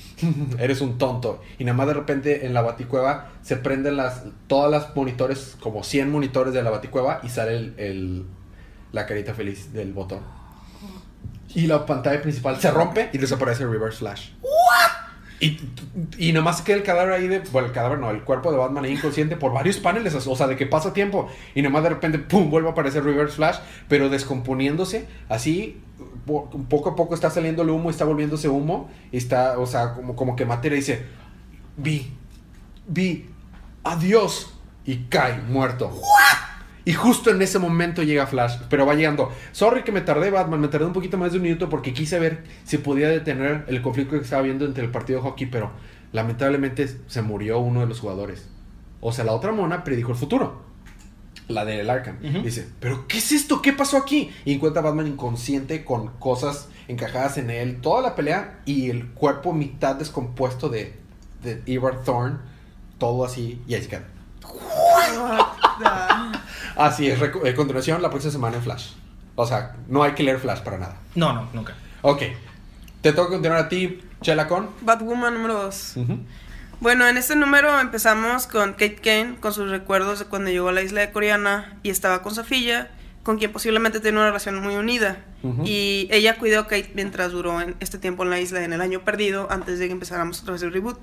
eres un tonto. Y nada más de repente en la baticueva se prenden las, todas las monitores, como 100 monitores de la baticueva y sale el, el- la carita feliz del botón. Y la pantalla principal se rompe y desaparece Reverse Flash. Y, y nomás queda el cadáver ahí de. Bueno, el cadáver no, el cuerpo de Batman ahí inconsciente por varios paneles. O sea, de que pasa tiempo. Y nomás de repente, ¡pum! vuelve a aparecer Reverse Flash. Pero descomponiéndose. Así, poco a poco está saliendo el humo, está volviéndose humo. Y está, o sea, como, como que materia dice: Vi, vi, adiós. Y cae muerto. Y justo en ese momento llega Flash, pero va llegando. Sorry que me tardé, Batman, me tardé un poquito más de un minuto porque quise ver si podía detener el conflicto que estaba viendo entre el partido de hockey, pero lamentablemente se murió uno de los jugadores. O sea, la otra mona predijo el futuro. La de Arkham. Ujú. Dice, ¿pero qué es esto? ¿Qué pasó aquí? Y encuentra a Batman inconsciente con cosas encajadas en él. Toda la pelea y el cuerpo mitad descompuesto de, de Edward Thorne. Todo así. Y ahí se queda. Así es, recu- eh, continuación la próxima semana en Flash. O sea, no hay que leer Flash para nada. No, no, nunca. Ok. Te toca continuar a ti, Chela con. Batwoman número 2. Bueno, en este número empezamos con Kate Kane, con sus recuerdos de cuando llegó a la isla de Coreana y estaba con Safilla, con quien posiblemente tenía una relación muy unida. Y ella cuidó a Kate mientras duró en este tiempo en la isla, en el año perdido, antes de que empezáramos otra vez el reboot.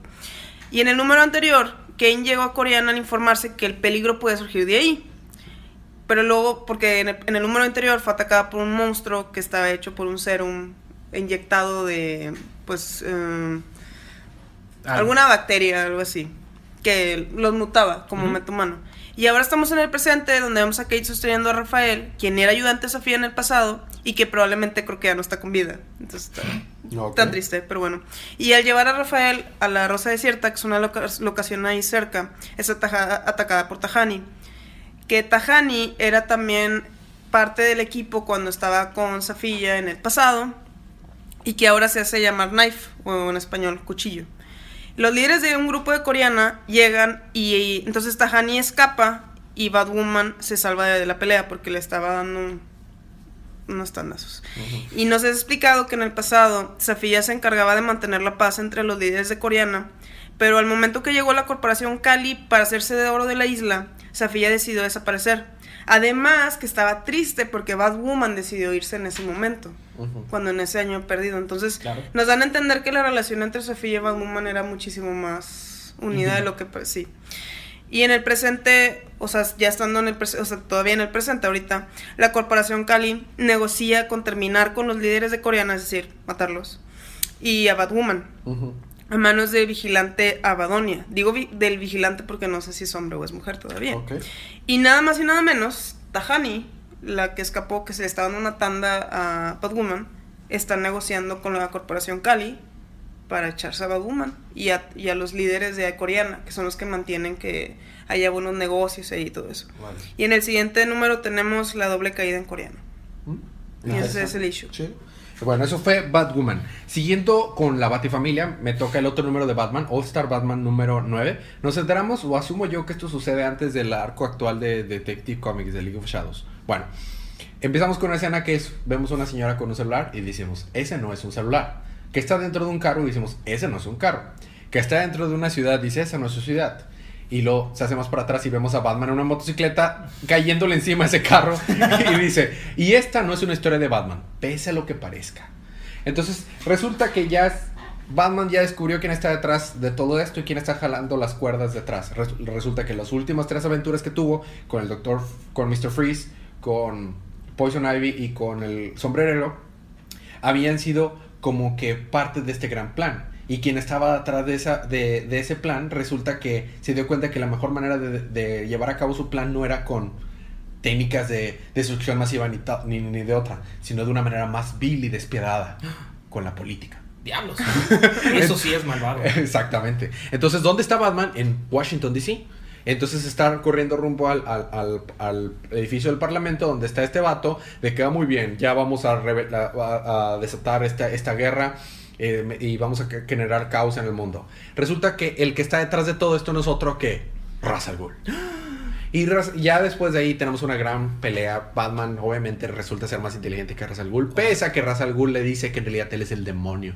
Y en el número anterior, Kane llegó a Coreana al informarse que el peligro puede surgir de ahí. Pero luego, porque en el, en el número anterior fue atacada por un monstruo que estaba hecho por un serum inyectado de, pues, eh, Ah, alguna bacteria, algo así, que los mutaba como Ujú. metahumano. Y ahora estamos en el presente, donde vemos a Kate sosteniendo a Rafael, quien era ayudante de Sofía en el pasado y que probablemente creo que ya no está con vida. Entonces está Ok. tan triste, pero bueno. Y al llevar a Rafael a la Rosa Desierta, que es una loca- locación ahí cerca, es ataja- atacada por Tahani. Que Tahani era también parte del equipo cuando estaba con Safilla en el pasado y que ahora se hace llamar Knife, o en español, cuchillo. Los líderes de un grupo de coreana llegan y, y entonces Tahani escapa y Batwoman se salva de, de la pelea porque le estaba dando un- unos tandazos. Y nos ha explicado que en el pasado Safiya se encargaba de mantener la paz entre los líderes de Coreana, pero al momento que llegó la corporación Cali para hacerse de oro de la isla, Safiya decidió desaparecer. Además que estaba triste porque Batwoman decidió irse en ese momento Cuando en ese año perdido. Entonces, Claro. nos dan a entender que la relación entre Sofía y Batwoman era muchísimo más unida de lo que sí. Y en el presente, o sea, ya estando en el presente, o sea, todavía en el presente ahorita, la corporación Cali negocia con terminar con los líderes de Coreana, es decir, matarlos. y a Batwoman. Ujú. A manos del vigilante Abadonia. Digo vi- del vigilante porque no sé si es hombre o es mujer todavía. Ok. Y nada más y nada menos, Tahani, la que escapó, que se le estaba dando una tanda a Batwoman, está negociando con la corporación Cali para echarse a Batwoman y a, y a los líderes de Coreana, que son los que mantienen que haya buenos negocios ahí y todo eso. Vale. Y en el siguiente número tenemos la doble caída en coreano. ¿Mm? Y ese es el issue. Sí. Bueno, eso fue Batwoman. Siguiendo con la Batifamilia, me toca el otro número de Batman, All Star Batman número 9. Nos enteramos, o asumo yo, que esto sucede antes del arco actual de Detective Comics de League of Shadows. Bueno, empezamos con una escena que es, vemos a una señora con un celular y decimos, ese no es un celular. Que está dentro de un carro y decimos, ese no es un carro. Que está dentro de una ciudad, dice, esa no es su ciudad. Y luego se hace más para atrás y vemos a Batman en una motocicleta cayéndole encima a ese carro. y dice, y esta no es una historia de Batman, pese a lo que parezca. Entonces, resulta que ya Batman ya descubrió quién está detrás de todo esto y quién está jalando las cuerdas detrás. Res- resulta que las últimas tres aventuras que tuvo con el Doctor, con Mr. Freeze, con Poison Ivy y con el sombrerero, habían sido como que parte de este gran plan. Y quien estaba atrás de, esa, de, de ese plan resulta que se dio cuenta que la mejor manera de, de llevar a cabo su plan no era con técnicas de destrucción masiva ni, ta- ni, ni de otra, sino de una manera más vil y despiadada, con la política. Diablos. Eso sí es malvado. Exactamente. Entonces, ¿dónde está Batman? En Washington, D.C. Entonces está corriendo rumbo al, al- al- al edificio del Parlamento donde está este vato, de que va muy bien, ya vamos a, reve- a- a desatar esta, esta guerra eh, y vamos a generar caos en el mundo. Resulta que el que está detrás de todo esto no es otro que Ra's al Ghul. Y ya después de ahí tenemos una gran pelea. Batman obviamente resulta ser más inteligente que Ra's al Ghul, pese a que Ra's al Ghul le dice que en realidad él es el demonio.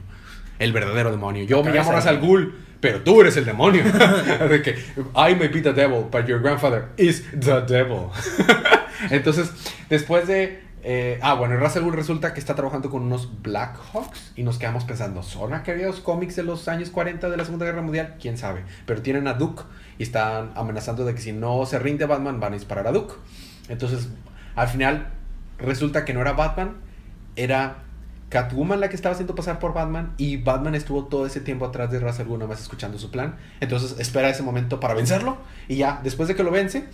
El verdadero demonio. Yo me llamo Ra's al Ghul, pero tú eres el demonio. de que I may be the devil, but your grandfather is the devil. Entonces, después de eh, ah, bueno, Ra's resulta que está trabajando con unos Black Hawks y nos quedamos pensando, ¿son aquellos cómics de los años 40 de la Segunda Guerra Mundial? ¿Quién sabe? Pero tienen a Duke y están amenazando de que si no se rinde Batman van a disparar a Duke. Entonces, al final resulta que no era Batman, era Catwoman la que estaba haciendo pasar por Batman y Batman estuvo todo ese tiempo atrás de Ra's al Ghul nada más escuchando su plan. Entonces, espera ese momento para vencerlo y ya, después de que lo vence,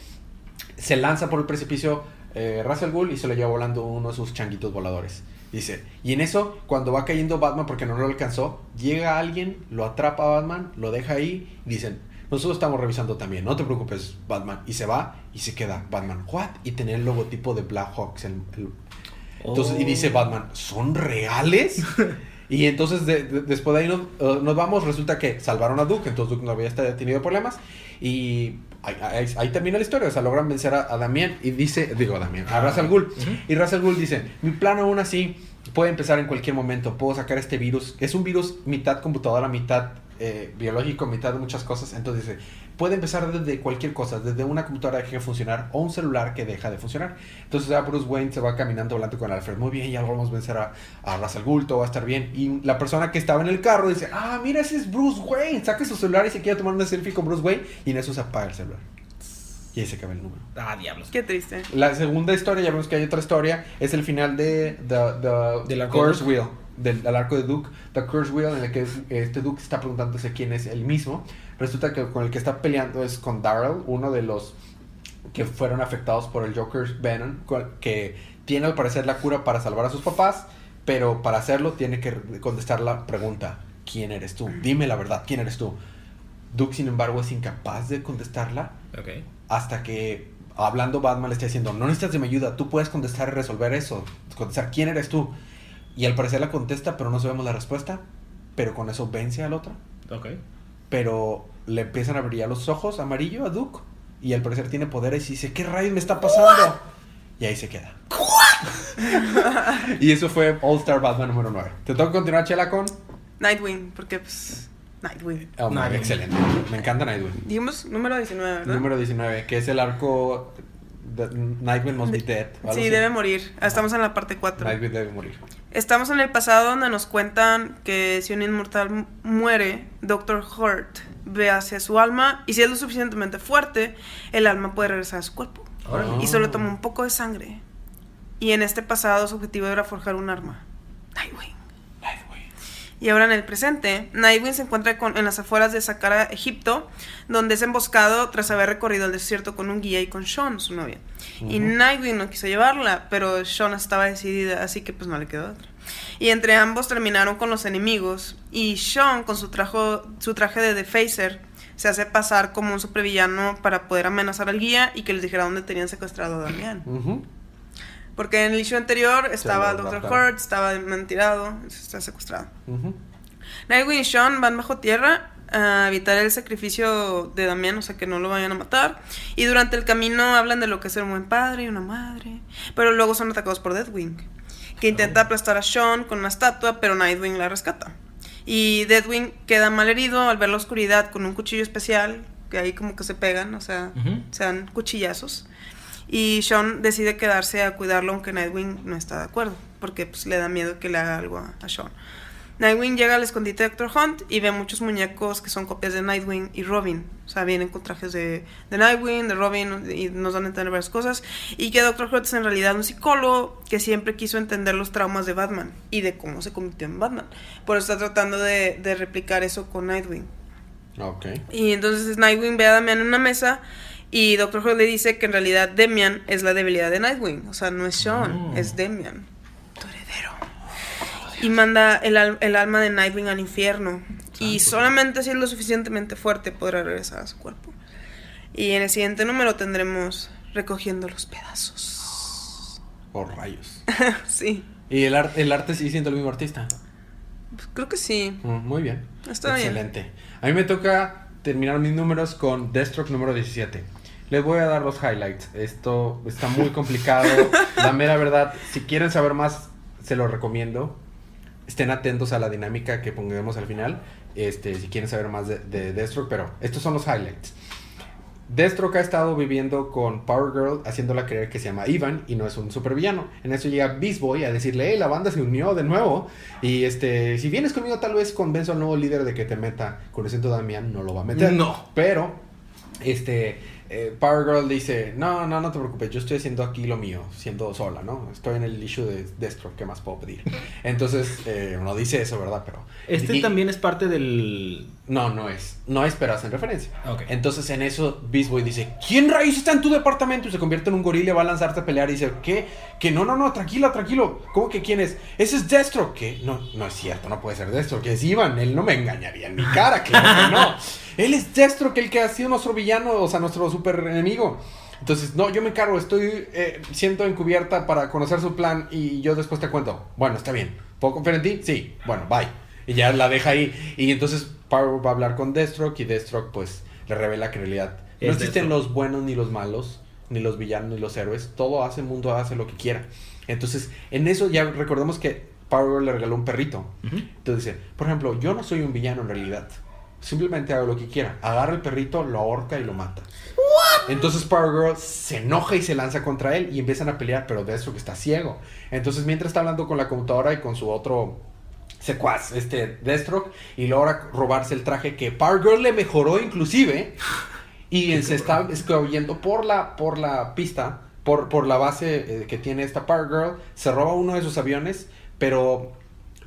se lanza por el precipicio eh, Ra's al Ghul y se lo lleva volando uno de sus changuitos voladores. Dice, y en eso, cuando va cayendo Batman porque no lo alcanzó, llega alguien, lo atrapa a Batman, lo deja ahí y dicen, nosotros estamos revisando también, no te preocupes, Batman. Y se va y se queda Batman, ¿what? Y tenía el logotipo de Black Hawks. el- Entonces, y dice Batman, ¿son reales? Y entonces de- de- después de ahí nos, eh, nos vamos, resulta que salvaron a Duke, entonces Duke no había tenido problemas y ahí, ahí- ahí termina la historia, o sea, logran vencer a, a Damián y dice, digo a Damián, a Ra's al Ghul. Y Ra's al Ghul dice, mi plan aún así puede empezar en cualquier momento, puedo sacar este virus, es un virus mitad computadora, mitad eh, biológico, mitad de muchas cosas, entonces dice, puede empezar desde cualquier cosa, desde una computadora que deje de funcionar o un celular que deja de funcionar. Entonces ya Bruce Wayne se va caminando volando con Alfred, muy bien, ya logramos vencer a, a Ra's al Ghul, todo va a estar bien. Y la persona que estaba en el carro dice, ah, mira, ese es Bruce Wayne, saca su celular y se quiere tomar una selfie con Bruce Wayne y en eso se apaga el celular. Y ahí se acaba el número. Ah, diablos. Qué triste. La segunda historia, ya vemos que hay otra historia, es el final de The, the Curse Duke. Wheel, del, del arco de Duke, The Curse Wheel, en el que es- este Duke está preguntándose quién es el mismo. Resulta que con el que está peleando es con Daryl, uno de los que fueron afectados por el Joker's Venom, que tiene al parecer la cura para salvar a sus papás, pero para hacerlo tiene que contestar la pregunta, ¿quién eres tú? Dime la verdad, ¿quién eres tú? Duke, sin embargo, es incapaz de contestarla hasta que hablando Batman le está diciendo, no necesitas de mi ayuda, tú puedes contestar y resolver eso, contestar quién eres tú. Y al parecer la contesta, pero no sabemos la respuesta, pero con eso vence al otro, Ok. pero le empiezan a brillar los ojos amarillo a Duke y al parecer tiene poderes y dice, ¿qué rayos me está pasando? Y ahí se queda. y eso fue All Star Batman número 9. ¿Te toca continuar, Chela, con? Nightwing, porque pues. Nightwing. Oh, Nightwing. excelente. Me encanta Nightwing. Dijimos número 19, ¿verdad? Número 19, que es el arco de Nightwing Must Be Dead. Sí, así. debe morir. Ah, Estamos en la parte 4. Nightwing debe morir. Estamos en el pasado donde nos cuentan que si un inmortal mu- muere, Dr. Hurt ve hacia su alma y si es lo suficientemente fuerte, el alma puede regresar a su cuerpo. Y solo toma un poco de sangre. Y en este pasado su objetivo era forjar un arma. Nightwing. Nightwing. Y ahora en el presente, Nightwing se encuentra con, en las afueras de Saqqara, Egipto, donde es emboscado tras haber recorrido el desierto con un guía y con Sean, su novia. Y Nightwing no quiso llevarla, pero Sean estaba decidida, así que pues no le quedó otra. Y entre ambos terminaron con los enemigos, y Sean con su, trajo, su traje de Defacer se hace pasar como un supervillano para poder amenazar al guía y que les dijera dónde tenían secuestrado a Damián. Ujú. Porque en el issue anterior estaba raptaron. Hurt, estaba mentirado, está secuestrado. Ujú. Nightwing y Sean van bajo tierra a evitar el sacrificio de Damián, o sea que no lo vayan a matar. Y durante el camino hablan de lo que es ser un buen padre y una madre. Pero luego son atacados por Deathwing, que intenta aplastar a Sean con una estatua, pero Nightwing la rescata. Y Deathwing queda mal herido al ver la oscuridad con un cuchillo especial, que ahí como que se pegan, o sea, se dan cuchillazos. Y Sean decide quedarse a cuidarlo aunque Nightwing no está de acuerdo, porque pues, le da miedo que le haga algo a, a Sean. Nightwing llega al escondite de Dr. Hunt y ve muchos muñecos que son copias de Nightwing y Robin. O sea, vienen con trajes de, de Nightwing, de Robin y nos dan a entender varias cosas. Y que Dr. Hunt es en realidad un psicólogo que siempre quiso entender los traumas de Batman y de cómo se convirtió en Batman. Por eso está tratando de, de replicar eso con Nightwing. Ok. Y entonces Nightwing ve a Damian en una mesa y Dr. Who le dice que en realidad Damian es la debilidad de Nightwing. O sea, no es Sean, Oh. es Damian, tu heredero. Y manda el, al- el alma de Nightwing al infierno. Y solamente si es lo suficientemente fuerte podrá regresar a su cuerpo. Y en el siguiente número tendremos recogiendo los pedazos. Por rayos. sí, ¿Y el, ar- el arte sigue siendo el mismo artista? pues creo que sí. Mm, muy bien. Está bien. Excelente. A mí me toca terminar mis números con Deathstroke número 17. Les voy a dar los highlights. Esto está muy complicado. La mera verdad, si quieren saber más, se lo recomiendo. Estén atentos a la dinámica que pongamos al final. Este, si quieren saber más de, de Deathstroke, pero estos son los highlights. Deathstroke ha estado viviendo con Power Girl, haciéndola creer que se llama Ivan y no es un supervillano. En eso llega Beast Boy a decirle, hey, la banda se unió de nuevo. Y este, si vienes conmigo, tal vez convenzo al nuevo líder de que te meta. Con el Damián no lo va a meter. No. Pero, este, eh, Power Girl dice, no, no, no te preocupes, yo estoy haciendo aquí lo mío, siendo sola, ¿no? Estoy en el issue de Deathstroke, ¿qué más puedo pedir? Entonces, eh, no dice eso, ¿verdad? Pero... Este y- también es parte del. No, no es. No es, pero hacen referencia. Ok. Entonces en eso Beast Boy dice, ¿quién rayos está en tu departamento? Y se convierte en un gorila va a lanzarse a pelear y dice, ¿qué? Que no, no, no, tranquilo, tranquilo. ¿Cómo que quién es? Ese es Destro. ¿Qué? No, no es cierto, no puede ser Destro, que es Ivan. Él no me engañaría en mi cara, claro que no. Él es Destro, que el que ha sido nuestro villano, o sea, nuestro super enemigo. Entonces, no, yo me encargo, estoy eh, siendo encubierta para conocer su plan y yo después te cuento. Bueno, está bien. ¿Puedo confiar en ti? Sí. Bueno, bye. Y ya la deja ahí. Y entonces Power va a hablar con Deathstroke y Deathstroke pues le revela que en realidad no Es existen Deathstroke. los buenos ni los malos, ni los villanos ni los héroes. Todo hace, el mundo hace lo que quiera. Entonces, en eso ya recordemos que Power le regaló un perrito. Ujú. Entonces dice, por ejemplo, yo no soy un villano en realidad. Simplemente hago lo que quiera. Agarra el perrito, lo ahorca y lo mata. Entonces Power Girl se enoja y se lanza contra él y empiezan a pelear, pero Deathstroke está ciego. Entonces mientras está hablando con la computadora y con su otro secuaz, este Deathstroke, y logra robarse el traje que Power Girl le mejoró inclusive, y se está escabullendo por la, por la pista, por, por la base eh, que tiene esta Power Girl, se roba uno de sus aviones, pero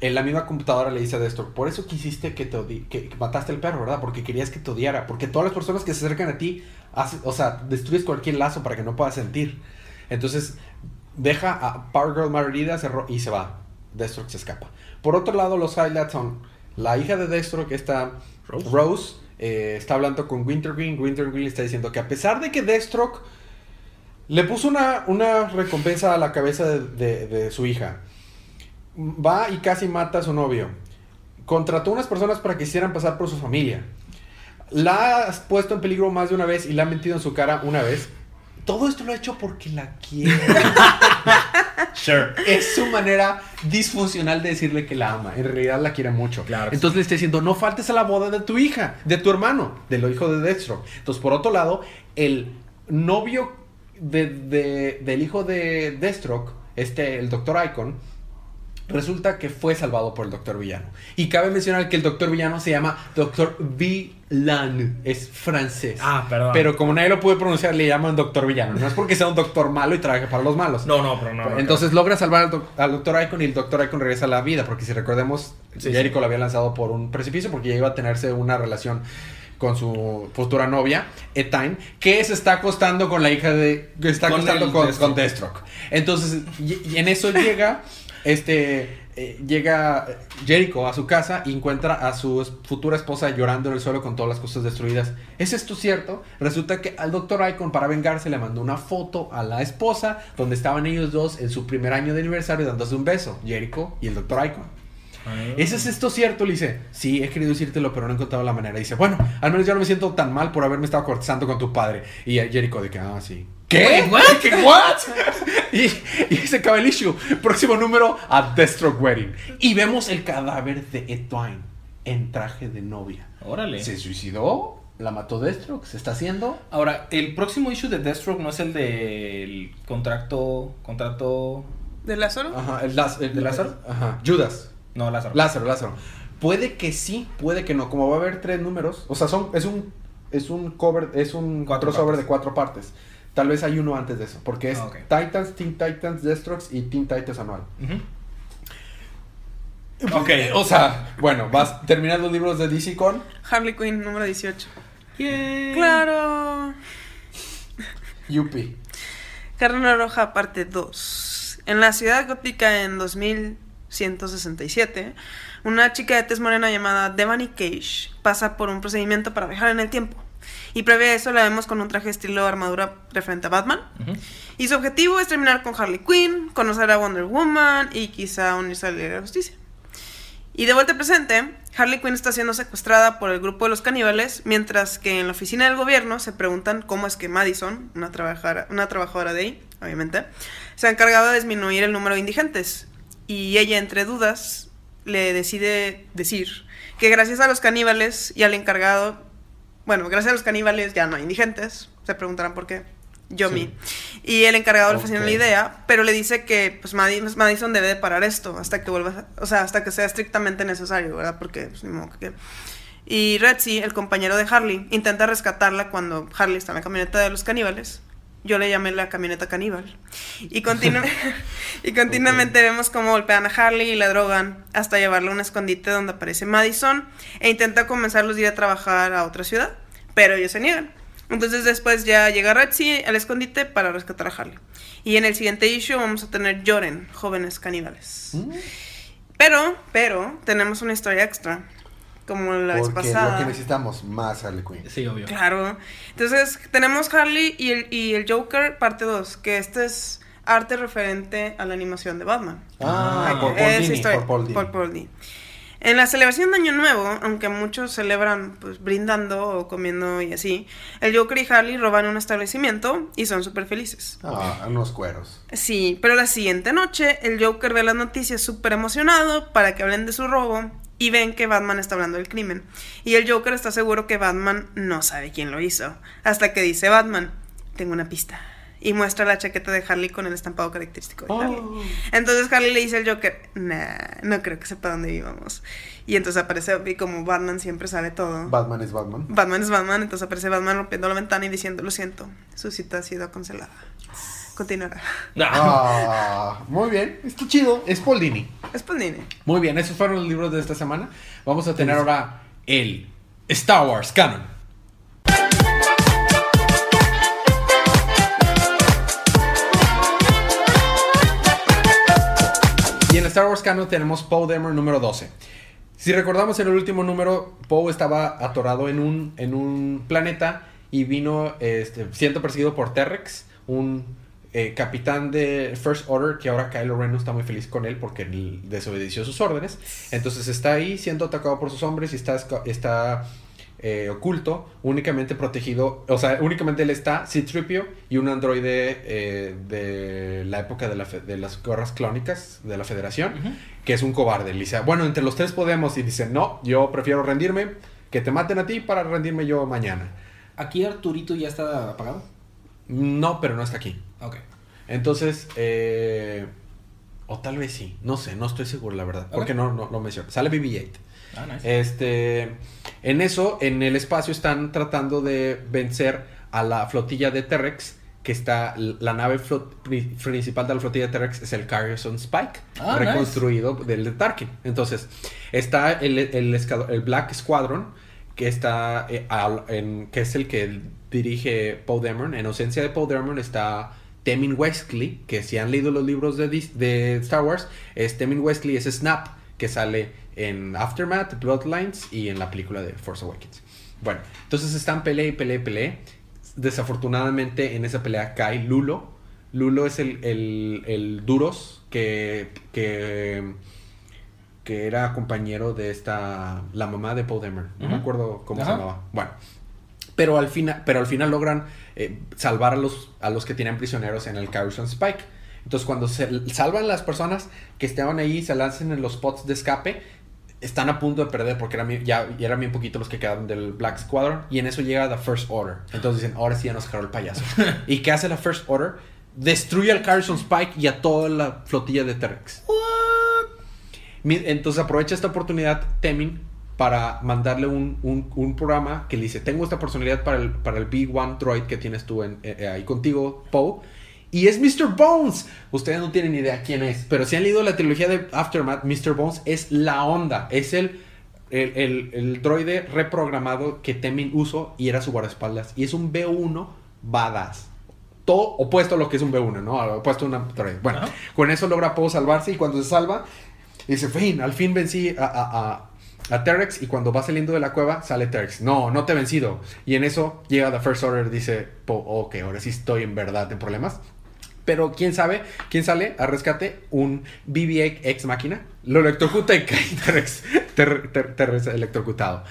en la misma computadora le dice a Deathstroke, por eso quisiste que te odi- que, que mataste al perro, ¿verdad? Porque querías que te odiara, porque todas las personas que se acercan a ti, hace- o sea, destruyes cualquier lazo para que no puedas sentir. Entonces, deja a Power Girl más herida y se va. Deathstroke se escapa. Por otro lado, los highlights son la hija de Deathstroke, esta Rose. Rose, eh, está hablando con Wintergreen. Wintergreen le está diciendo que a pesar de que Deathstroke le puso una, una recompensa a la cabeza de, de- de su hija, va y casi mata a su novio. Contrató unas personas para que hicieran pasar por su familia. La has puesto en peligro más de una vez y la ha mentido en su cara una vez. Todo esto lo ha hecho porque la quiere. Sure. es su manera disfuncional de decirle que la ama. En realidad la quiere mucho. Claro Entonces le está diciendo, no faltes a la boda de tu hija, de tu hermano, del hijo de Deathstroke. Entonces, por otro lado, el novio de- de- del hijo de Deathstroke, este, el Dr. Icon, resulta que fue salvado por el Doctor Villano. Y cabe mencionar que el Doctor Villano se llama Doctor Villan, es francés. Ah, perdón. Pero como nadie lo puede pronunciar, le llaman Doctor Villano. No es porque sea un doctor malo y trabaje para los malos. No, no, pero no. no, Entonces logra salvar al, doc- al Doctor Icon y el Doctor Icon regresa a la vida. Porque si recordemos, Sí, Jericho lo había lanzado por un precipicio porque ya iba a tenerse una relación con su futura novia, Etine, que se está acostando con la hija de. que está Con acostando con, Deathstroke. con. Entonces, y, y en eso llega. Este. eh, llega Jericho a su casa y encuentra a su futura esposa llorando en el suelo con todas las cosas destruidas. ¿Es esto cierto? Resulta que al Dr. Icon, para vengarse, le mandó una foto a la esposa donde estaban ellos dos en su primer año de aniversario dándose un beso, Jericho y el Dr. Icon. Ah. ¿Ese es esto cierto? Le dice, sí, he querido decírtelo, pero no he encontrado la manera. dice, bueno, al menos ya no me siento tan mal por haberme estado cortezando con tu padre. Y Jericho de que, ah, sí. ¿Qué? Wait, ¿Qué? ¿What? y, y se acaba el issue. Próximo número, a Deathstroke Wedding. Y vemos el cadáver de Etwine en traje de novia. Órale. ¿Se suicidó? ¿La mató Deathstroke? ¿Se está haciendo? Ahora, el próximo issue de Deathstroke no es el del contrato. Contrato. ¿De Lázaro? Ajá, el, el ¿De Lázaro? Ajá, Judas. No, Lázaro. Lázaro, Lázaro. Puede que sí, puede que no. Como va a haber tres números, o sea, son es un es un cover, es un Cuatro crossover partes. de cuatro partes. Tal vez hay uno antes de eso, porque es Ah. Titans, Teen Titans, Deathstrokes y Teen Titans anual. Ok. O sea, bueno, vas terminar los libros de DC con Harley Quinn, número 18. Yay. Claro. Yuppie. Carne Roja, parte 2. En la ciudad gótica en 2167, una chica de tez morena llamada Devani Cage pasa por un procedimiento para viajar en el tiempo. Y previo a eso la vemos con un traje estilo armadura referente a Batman. Y su objetivo es terminar con Harley Quinn, conocer a Wonder Woman y quizá unirse a la Liga de la Justicia. Y de vuelta presente, Harley Quinn está siendo secuestrada por el grupo de los caníbales, mientras que en la oficina del gobierno se preguntan cómo es que Madison, una trabajadora, una trabajadora de ahí, obviamente, se ha encargado de disminuir el número de indigentes. Y ella, entre dudas, le decide decir que gracias a los caníbales y al encargado, bueno, gracias a los caníbales ya no hay indigentes, se preguntarán por qué. Yo Sí. Y el encargado le fascina la idea, pero le dice que pues Madi- Madison debe de parar esto hasta que vuelva, o sea, hasta que sea estrictamente necesario, ¿verdad? Porque pues, ni modo que... Y Retzi, el compañero de Harley, intenta rescatarla cuando Harley está en la camioneta de los caníbales. Yo le llamé la camioneta caníbal. Y, continu- y continuamente vemos cómo golpean a Harley y la drogan hasta llevarla a un escondite donde aparece Madison e intenta convencerlos de ir a trabajar a otra ciudad, pero ellos se niegan. Entonces después ya llega Retzi al escondite para rescatar a Harley. Y en el siguiente issue vamos a tener Joren, jóvenes caníbales. Mm, Pero, pero, tenemos una historia extra. Como la vez Porque pasada. lo que necesitamos más Harley Quinn. Sí, obvio. Claro. Entonces, tenemos Harley y el, y el Joker, parte 2, que este es arte referente a la animación de Batman. Ah, Ah, por Paul Dini, historia, por Paul Dini. por Paul Dini. En la celebración de Año Nuevo, aunque muchos celebran pues brindando o comiendo y así, el Joker y Harley roban un establecimiento y son súper felices. Ah, unos cueros. Sí, pero la siguiente noche el Joker ve las noticias súper emocionado para que hablen de su robo y ven que Batman está hablando del crimen. Y el Joker está seguro que Batman no sabe quién lo hizo. Hasta que dice Batman, tengo una pista. Y muestra la chaqueta de Harley con el estampado característico de Harley. Oh. Entonces Harley le dice al Joker, nah, no creo que sepa dónde íbamos. Y entonces aparece, y como Batman siempre sabe todo. Batman es Batman. Batman es Batman, entonces aparece Batman rompiendo la ventana y diciendo, lo siento, su cita ha sido cancelada. Continuará. Ah, muy bien. Está chido. Es Paul Dini. Es Pandine. Muy bien, esos fueron los libros de esta semana. Vamos a tener ahora el Star Wars Canon. Y en Star Wars Canon tenemos Poe Dameron número 12. Si recordamos en el último número, Poe estaba atorado en un, en un planeta y vino este, siendo perseguido por Terrex, un eh, capitán de First Order, que ahora Kylo Ren no está muy feliz con él porque él desobedeció sus órdenes. Entonces está ahí siendo atacado por sus hombres y está, está eh, oculto, únicamente protegido, o sea, únicamente él está, C-Tripio y un androide eh, de la época de, la fe- de las guerras clónicas de la Federación, que es un cobarde. Le dice, bueno, entre los tres podemos, y dice, no, yo prefiero rendirme, que te maten a ti para rendirme yo mañana. Aquí Arturito ya está apagado. No, pero no está aquí. Ok. Entonces, eh, O tal vez sí. No sé, no estoy seguro, la verdad. Porque no, no, menciona. Sale BB-8. Ah, nice. Este, en eso, en el espacio están tratando de vencer a la flotilla de T-Rex, que está, la nave flot- pri- principal de la flotilla de T-Rex es el Carrierson Spike, Ah, reconstruido del de Tarkin. Entonces, está el, el Black Squadron, que está, eh, en, que es el que dirige Poe Dameron. En ausencia de Poe Dameron está Temin Wesley, que si han leído los libros de, de Star Wars, es Temin Wesley, es Snap, que sale en Aftermath, Bloodlines y en la película de Force Awakens. Bueno, entonces están pelea y pelea y. Desafortunadamente en esa pelea cae Lulo. Lulo es el, el, el Duros que, que, que era compañero de esta, la mamá de Paul Demer. No me acuerdo cómo se Ajá. llamaba. Bueno, pero al final, pero al final logran eh, salvar a los, a los que tenían prisioneros en el Carrison Spike. Entonces, cuando se salvan las personas que estaban ahí, se lanzan en los spots de escape, están a punto de perder porque eran ya, ya eran bien poquitos los que quedaban del Black Squadron. Y en eso llega The First Order. Entonces dicen, ahora sí ya nos agarró el payaso. ¿Y qué hace la First Order? Destruye al Carrison Spike y a toda la flotilla de T-Rex. Entonces aprovecha esta oportunidad Temin para mandarle un, un- un programa que le dice, tengo esta personalidad para el, para el B1 droid que tienes tú en- eh, eh, ahí contigo, Poe. Y es Mr. Bones. Ustedes no tienen ni idea quién es. Pero si han leído la trilogía de Aftermath, Mr. Bones es la onda. Es el, el, el- el droide reprogramado que Temin usó y era su guardaespaldas. Y es un B1 badass. Todo opuesto a lo que es un B1, ¿no? Opuesto a una droide. Bueno, con eso logra Poe salvarse y cuando se salva, dice, fin, al fin vencí a, a, a, a T-Rex y cuando va saliendo de la cueva sale T-Rex. No, no te he vencido. Y en eso llega The First Order, dice, ok, ahora sí estoy en verdad en problemas. Pero quién sabe, quién sale a rescate un BB-8 ex máquina, lo electrocuta y cae T-Rex ter- ter- T-Rex electrocutado.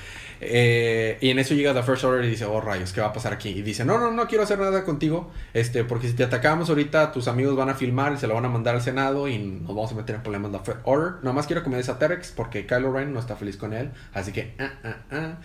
Eh, y en eso llega The First Order y dice, oh rayos, ¿qué va a pasar aquí? Y dice, no, no, no quiero hacer nada contigo, este, porque si te atacamos ahorita, tus amigos van a filmar y se lo van a mandar al Senado y nos vamos a meter en problemas The First Order. Nada más quiero que me des a T-Rex porque Kylo Ren no está feliz con él, así que, ah, ah, ah.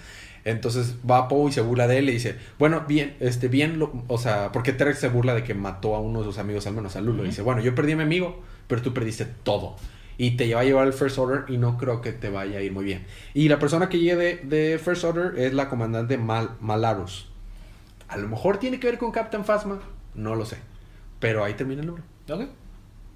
Entonces va Poe y se burla de él y dice, bueno, bien, este, bien, lo- o sea, porque T-Rex se burla de que mató a uno de sus amigos, al menos a Lulo. Y dice, bueno, yo perdí a mi amigo, pero tú perdiste todo. Y te va a llevar el First Order y no creo que te vaya a ir muy bien. Y la persona que llegue de, de First Order es la comandante Mal, Malarus. A lo mejor tiene que ver con Captain Phasma, no lo sé. Pero ahí termina el libro. Ok.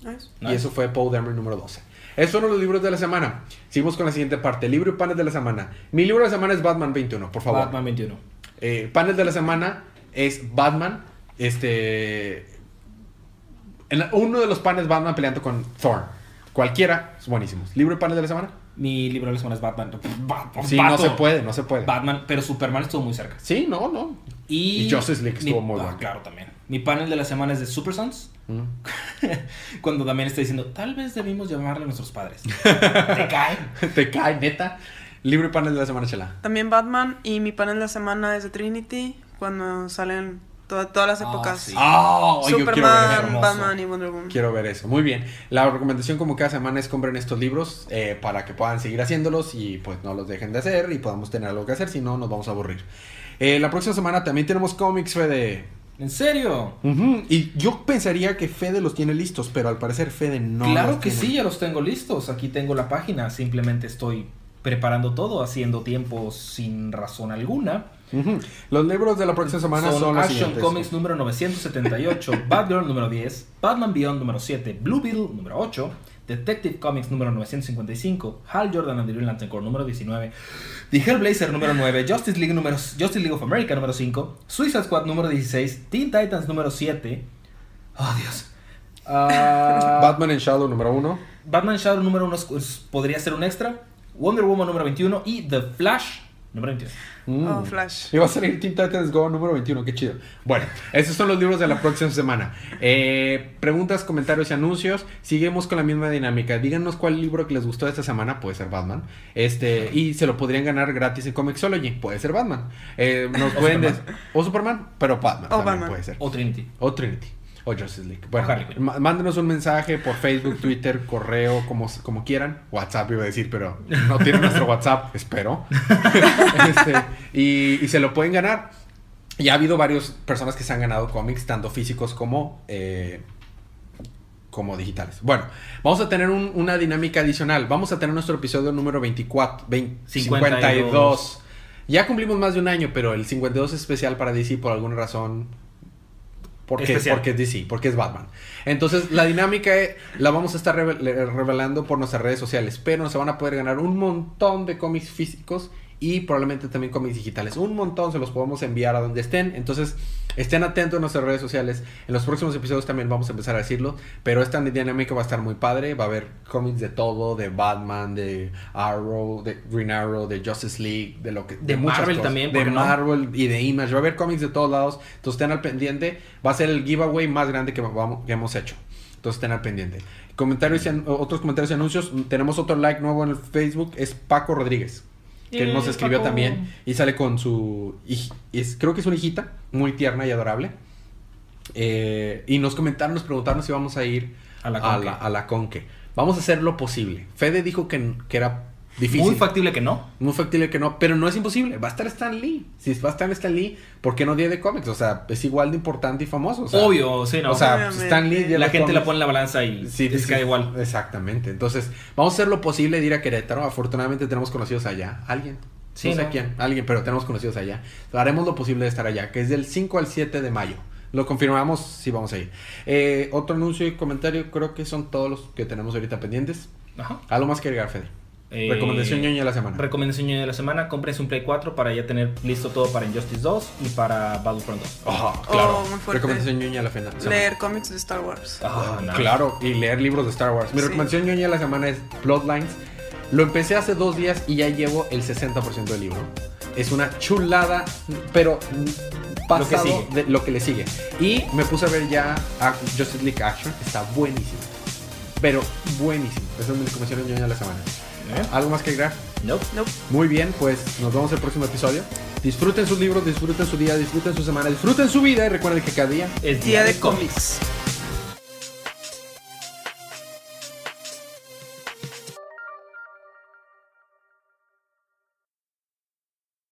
Nice. Y Nice. eso fue Paul Demer número 12. Esos fueron los libros de la semana. Seguimos con la siguiente parte. Libro y panes de la semana. Mi libro de la semana es Batman 21, por favor. Batman 21. Eh, panel de la semana es Batman. Este. en uno de los panes Batman peleando con Thor. Cualquiera, es buenísimos. ¿Libro y panel de la semana? Mi libro de la semana es Batman. Ba- Sí, Bato. no se puede, no se puede. Batman, pero Superman estuvo muy cerca. Sí, no, no. Y, Y Justice League estuvo mi- muy ah, bueno. Claro, también. Mi panel de la semana es de Super Sons. Mm. Cuando también está diciendo, tal vez debimos llamarle a nuestros padres. ¿Te cae? Te cae, neta. Libro y panel de la semana, chela. También Batman y mi panel de la semana es de Trinity, cuando salen to- todas las Ah, épocas. sí. ¡Oh! ver eso. Superman. Batman y Wonder Woman. Quiero ver eso. Muy bien. La recomendación como cada semana es compren estos libros eh, para que puedan seguir haciéndolos y pues no los dejen de hacer y podamos tener algo que hacer, si no nos vamos a aburrir. Eh, la próxima semana también tenemos cómics, Fede. ¿En serio? Y yo pensaría que Fede los tiene listos, pero al parecer Fede no. claro los que tiene. sí, ya los tengo listos. Aquí tengo la página. Simplemente estoy preparando todo, haciendo tiempo sin razón alguna. Ujú. Los libros de la próxima semana son, Son Action. Comics número 978, Batgirl número 10, Batman Beyond número 7, Blue Beetle número 8, Detective Comics número 955, Hal Jordan and the Green Lantern Corps número 19, The Hellblazer número 9, Justice League, número, Justice League of America número 5, Suicide Squad número 16, Teen Titans número 7. Oh, Dios. Ah, Batman en Shadow número uno. Batman Shadow número 1 podría ser un extra, Wonder Woman número 21 y The Flash número 21. Mm. Oh, Flash. Y va a salir Teen Titans Go número 21, qué chido. Bueno, esos son los libros de la próxima semana. Eh, preguntas, comentarios y anuncios. Seguimos con la misma dinámica. Díganos cuál libro que les gustó esta semana, puede ser Batman. Este, y se lo podrían ganar gratis en Comixology, puede ser Batman. Eh, nos O pueden Superman. o Superman, pero Batman O también Batman. puede ser. O Trinity. O Trinity. O Justice League. Bueno, Harley mándenos un mensaje por Facebook, Twitter, correo, como, como quieran. WhatsApp iba a decir, pero no tienen nuestro WhatsApp, espero. Este, y, y se lo pueden ganar. Ya ha habido varias personas que se han ganado cómics, tanto físicos como eh, como digitales. Bueno, vamos a tener un- una dinámica adicional. Vamos a tener nuestro episodio número 24, 20 52. 52. Ya cumplimos más de un año, pero el 52 es especial para DC por alguna razón. Porque, Especial. porque es DC, porque es Batman. Entonces, la dinámica eh, la vamos a estar revelando por nuestras redes sociales, pero se van a poder ganar un montón de cómics físicos y probablemente también cómics digitales. Un montón se los podemos enviar a donde estén. Entonces, estén atentos a nuestras redes sociales. En los próximos episodios también vamos a empezar a decirlo, pero esta dinámica va a estar muy padre. Va a haber cómics de todo, de Batman, de Arrow, de Green Arrow, de Justice League, de lo que De muchas Marvel cosas. también, de ¿por qué no? Marvel y de Image. Va a haber cómics de todos lados. Entonces, estén al pendiente. Va a ser el giveaway más grande que, vamos, que hemos hecho. Entonces, estén al pendiente. Comentarios y otros comentarios y anuncios. Tenemos otro like nuevo en el Facebook. Es Paco Rodríguez. Que Eh, nos escribió Paco. también. Y sale con su. es, creo que es una hijita. Muy tierna y adorable. Eh, y nos comentaron, nos preguntaron si vamos a ir A la a Conque. la, a la Conque. Vamos a hacer lo posible. Fede dijo que, que era difícil. Muy factible que no. Muy factible que no, pero no es imposible. Va a estar Stan Lee. Si va a estar Stan Lee, ¿por qué no Día de Cómics? O sea, es igual de importante y famoso. o sea, Obvio, sí, no. O sea, Obviamente. Stan Lee. Día la de gente la Cómics- pone en la balanza y Sí, les sí, cae sí. igual. Exactamente. Entonces, vamos a hacer lo posible de ir a Querétaro. Afortunadamente tenemos conocidos allá. Alguien. Sí, no sé ¿no? quién. Alguien, pero tenemos conocidos allá. Haremos lo posible de estar allá, que es del 5 al 7 de mayo. Lo confirmamos si vamos a ir. Eh, otro anuncio y comentario, creo que son todos los que tenemos ahorita pendientes. Ajá. Algo más que agregar, Fede. Eh, Recomendación ñoña de la semana. Recomendación ñoña de la semana. Cómprense un Play 4 para ya tener listo todo para Injustice 2 y para Battlefront 2. Ajá, Oh, muy fuerte. Recomendación ñoña de la fena- semana. Leer cómics de Star Wars. Ah. Claro, y leer libros de Star Wars. Mi Sí. recomendación ñoña de la semana es Bloodlines. Lo empecé hace dos días y ya llevo el 60% del libro. Es una chulada, pero pasado sigue. de lo que le sigue. Y me puse a ver ya a Justice League Action. Está buenísimo. Pero buenísimo. Esa es mi recomendación ñoña de la semana. ¿Eh? ¿Algo más que agregar? Nope. Nope. Muy bien, pues nos vemos el próximo episodio. Disfruten sus libros, disfruten su día, disfruten su semana, disfruten su vida y recuerden que cada día Es Día de cómics.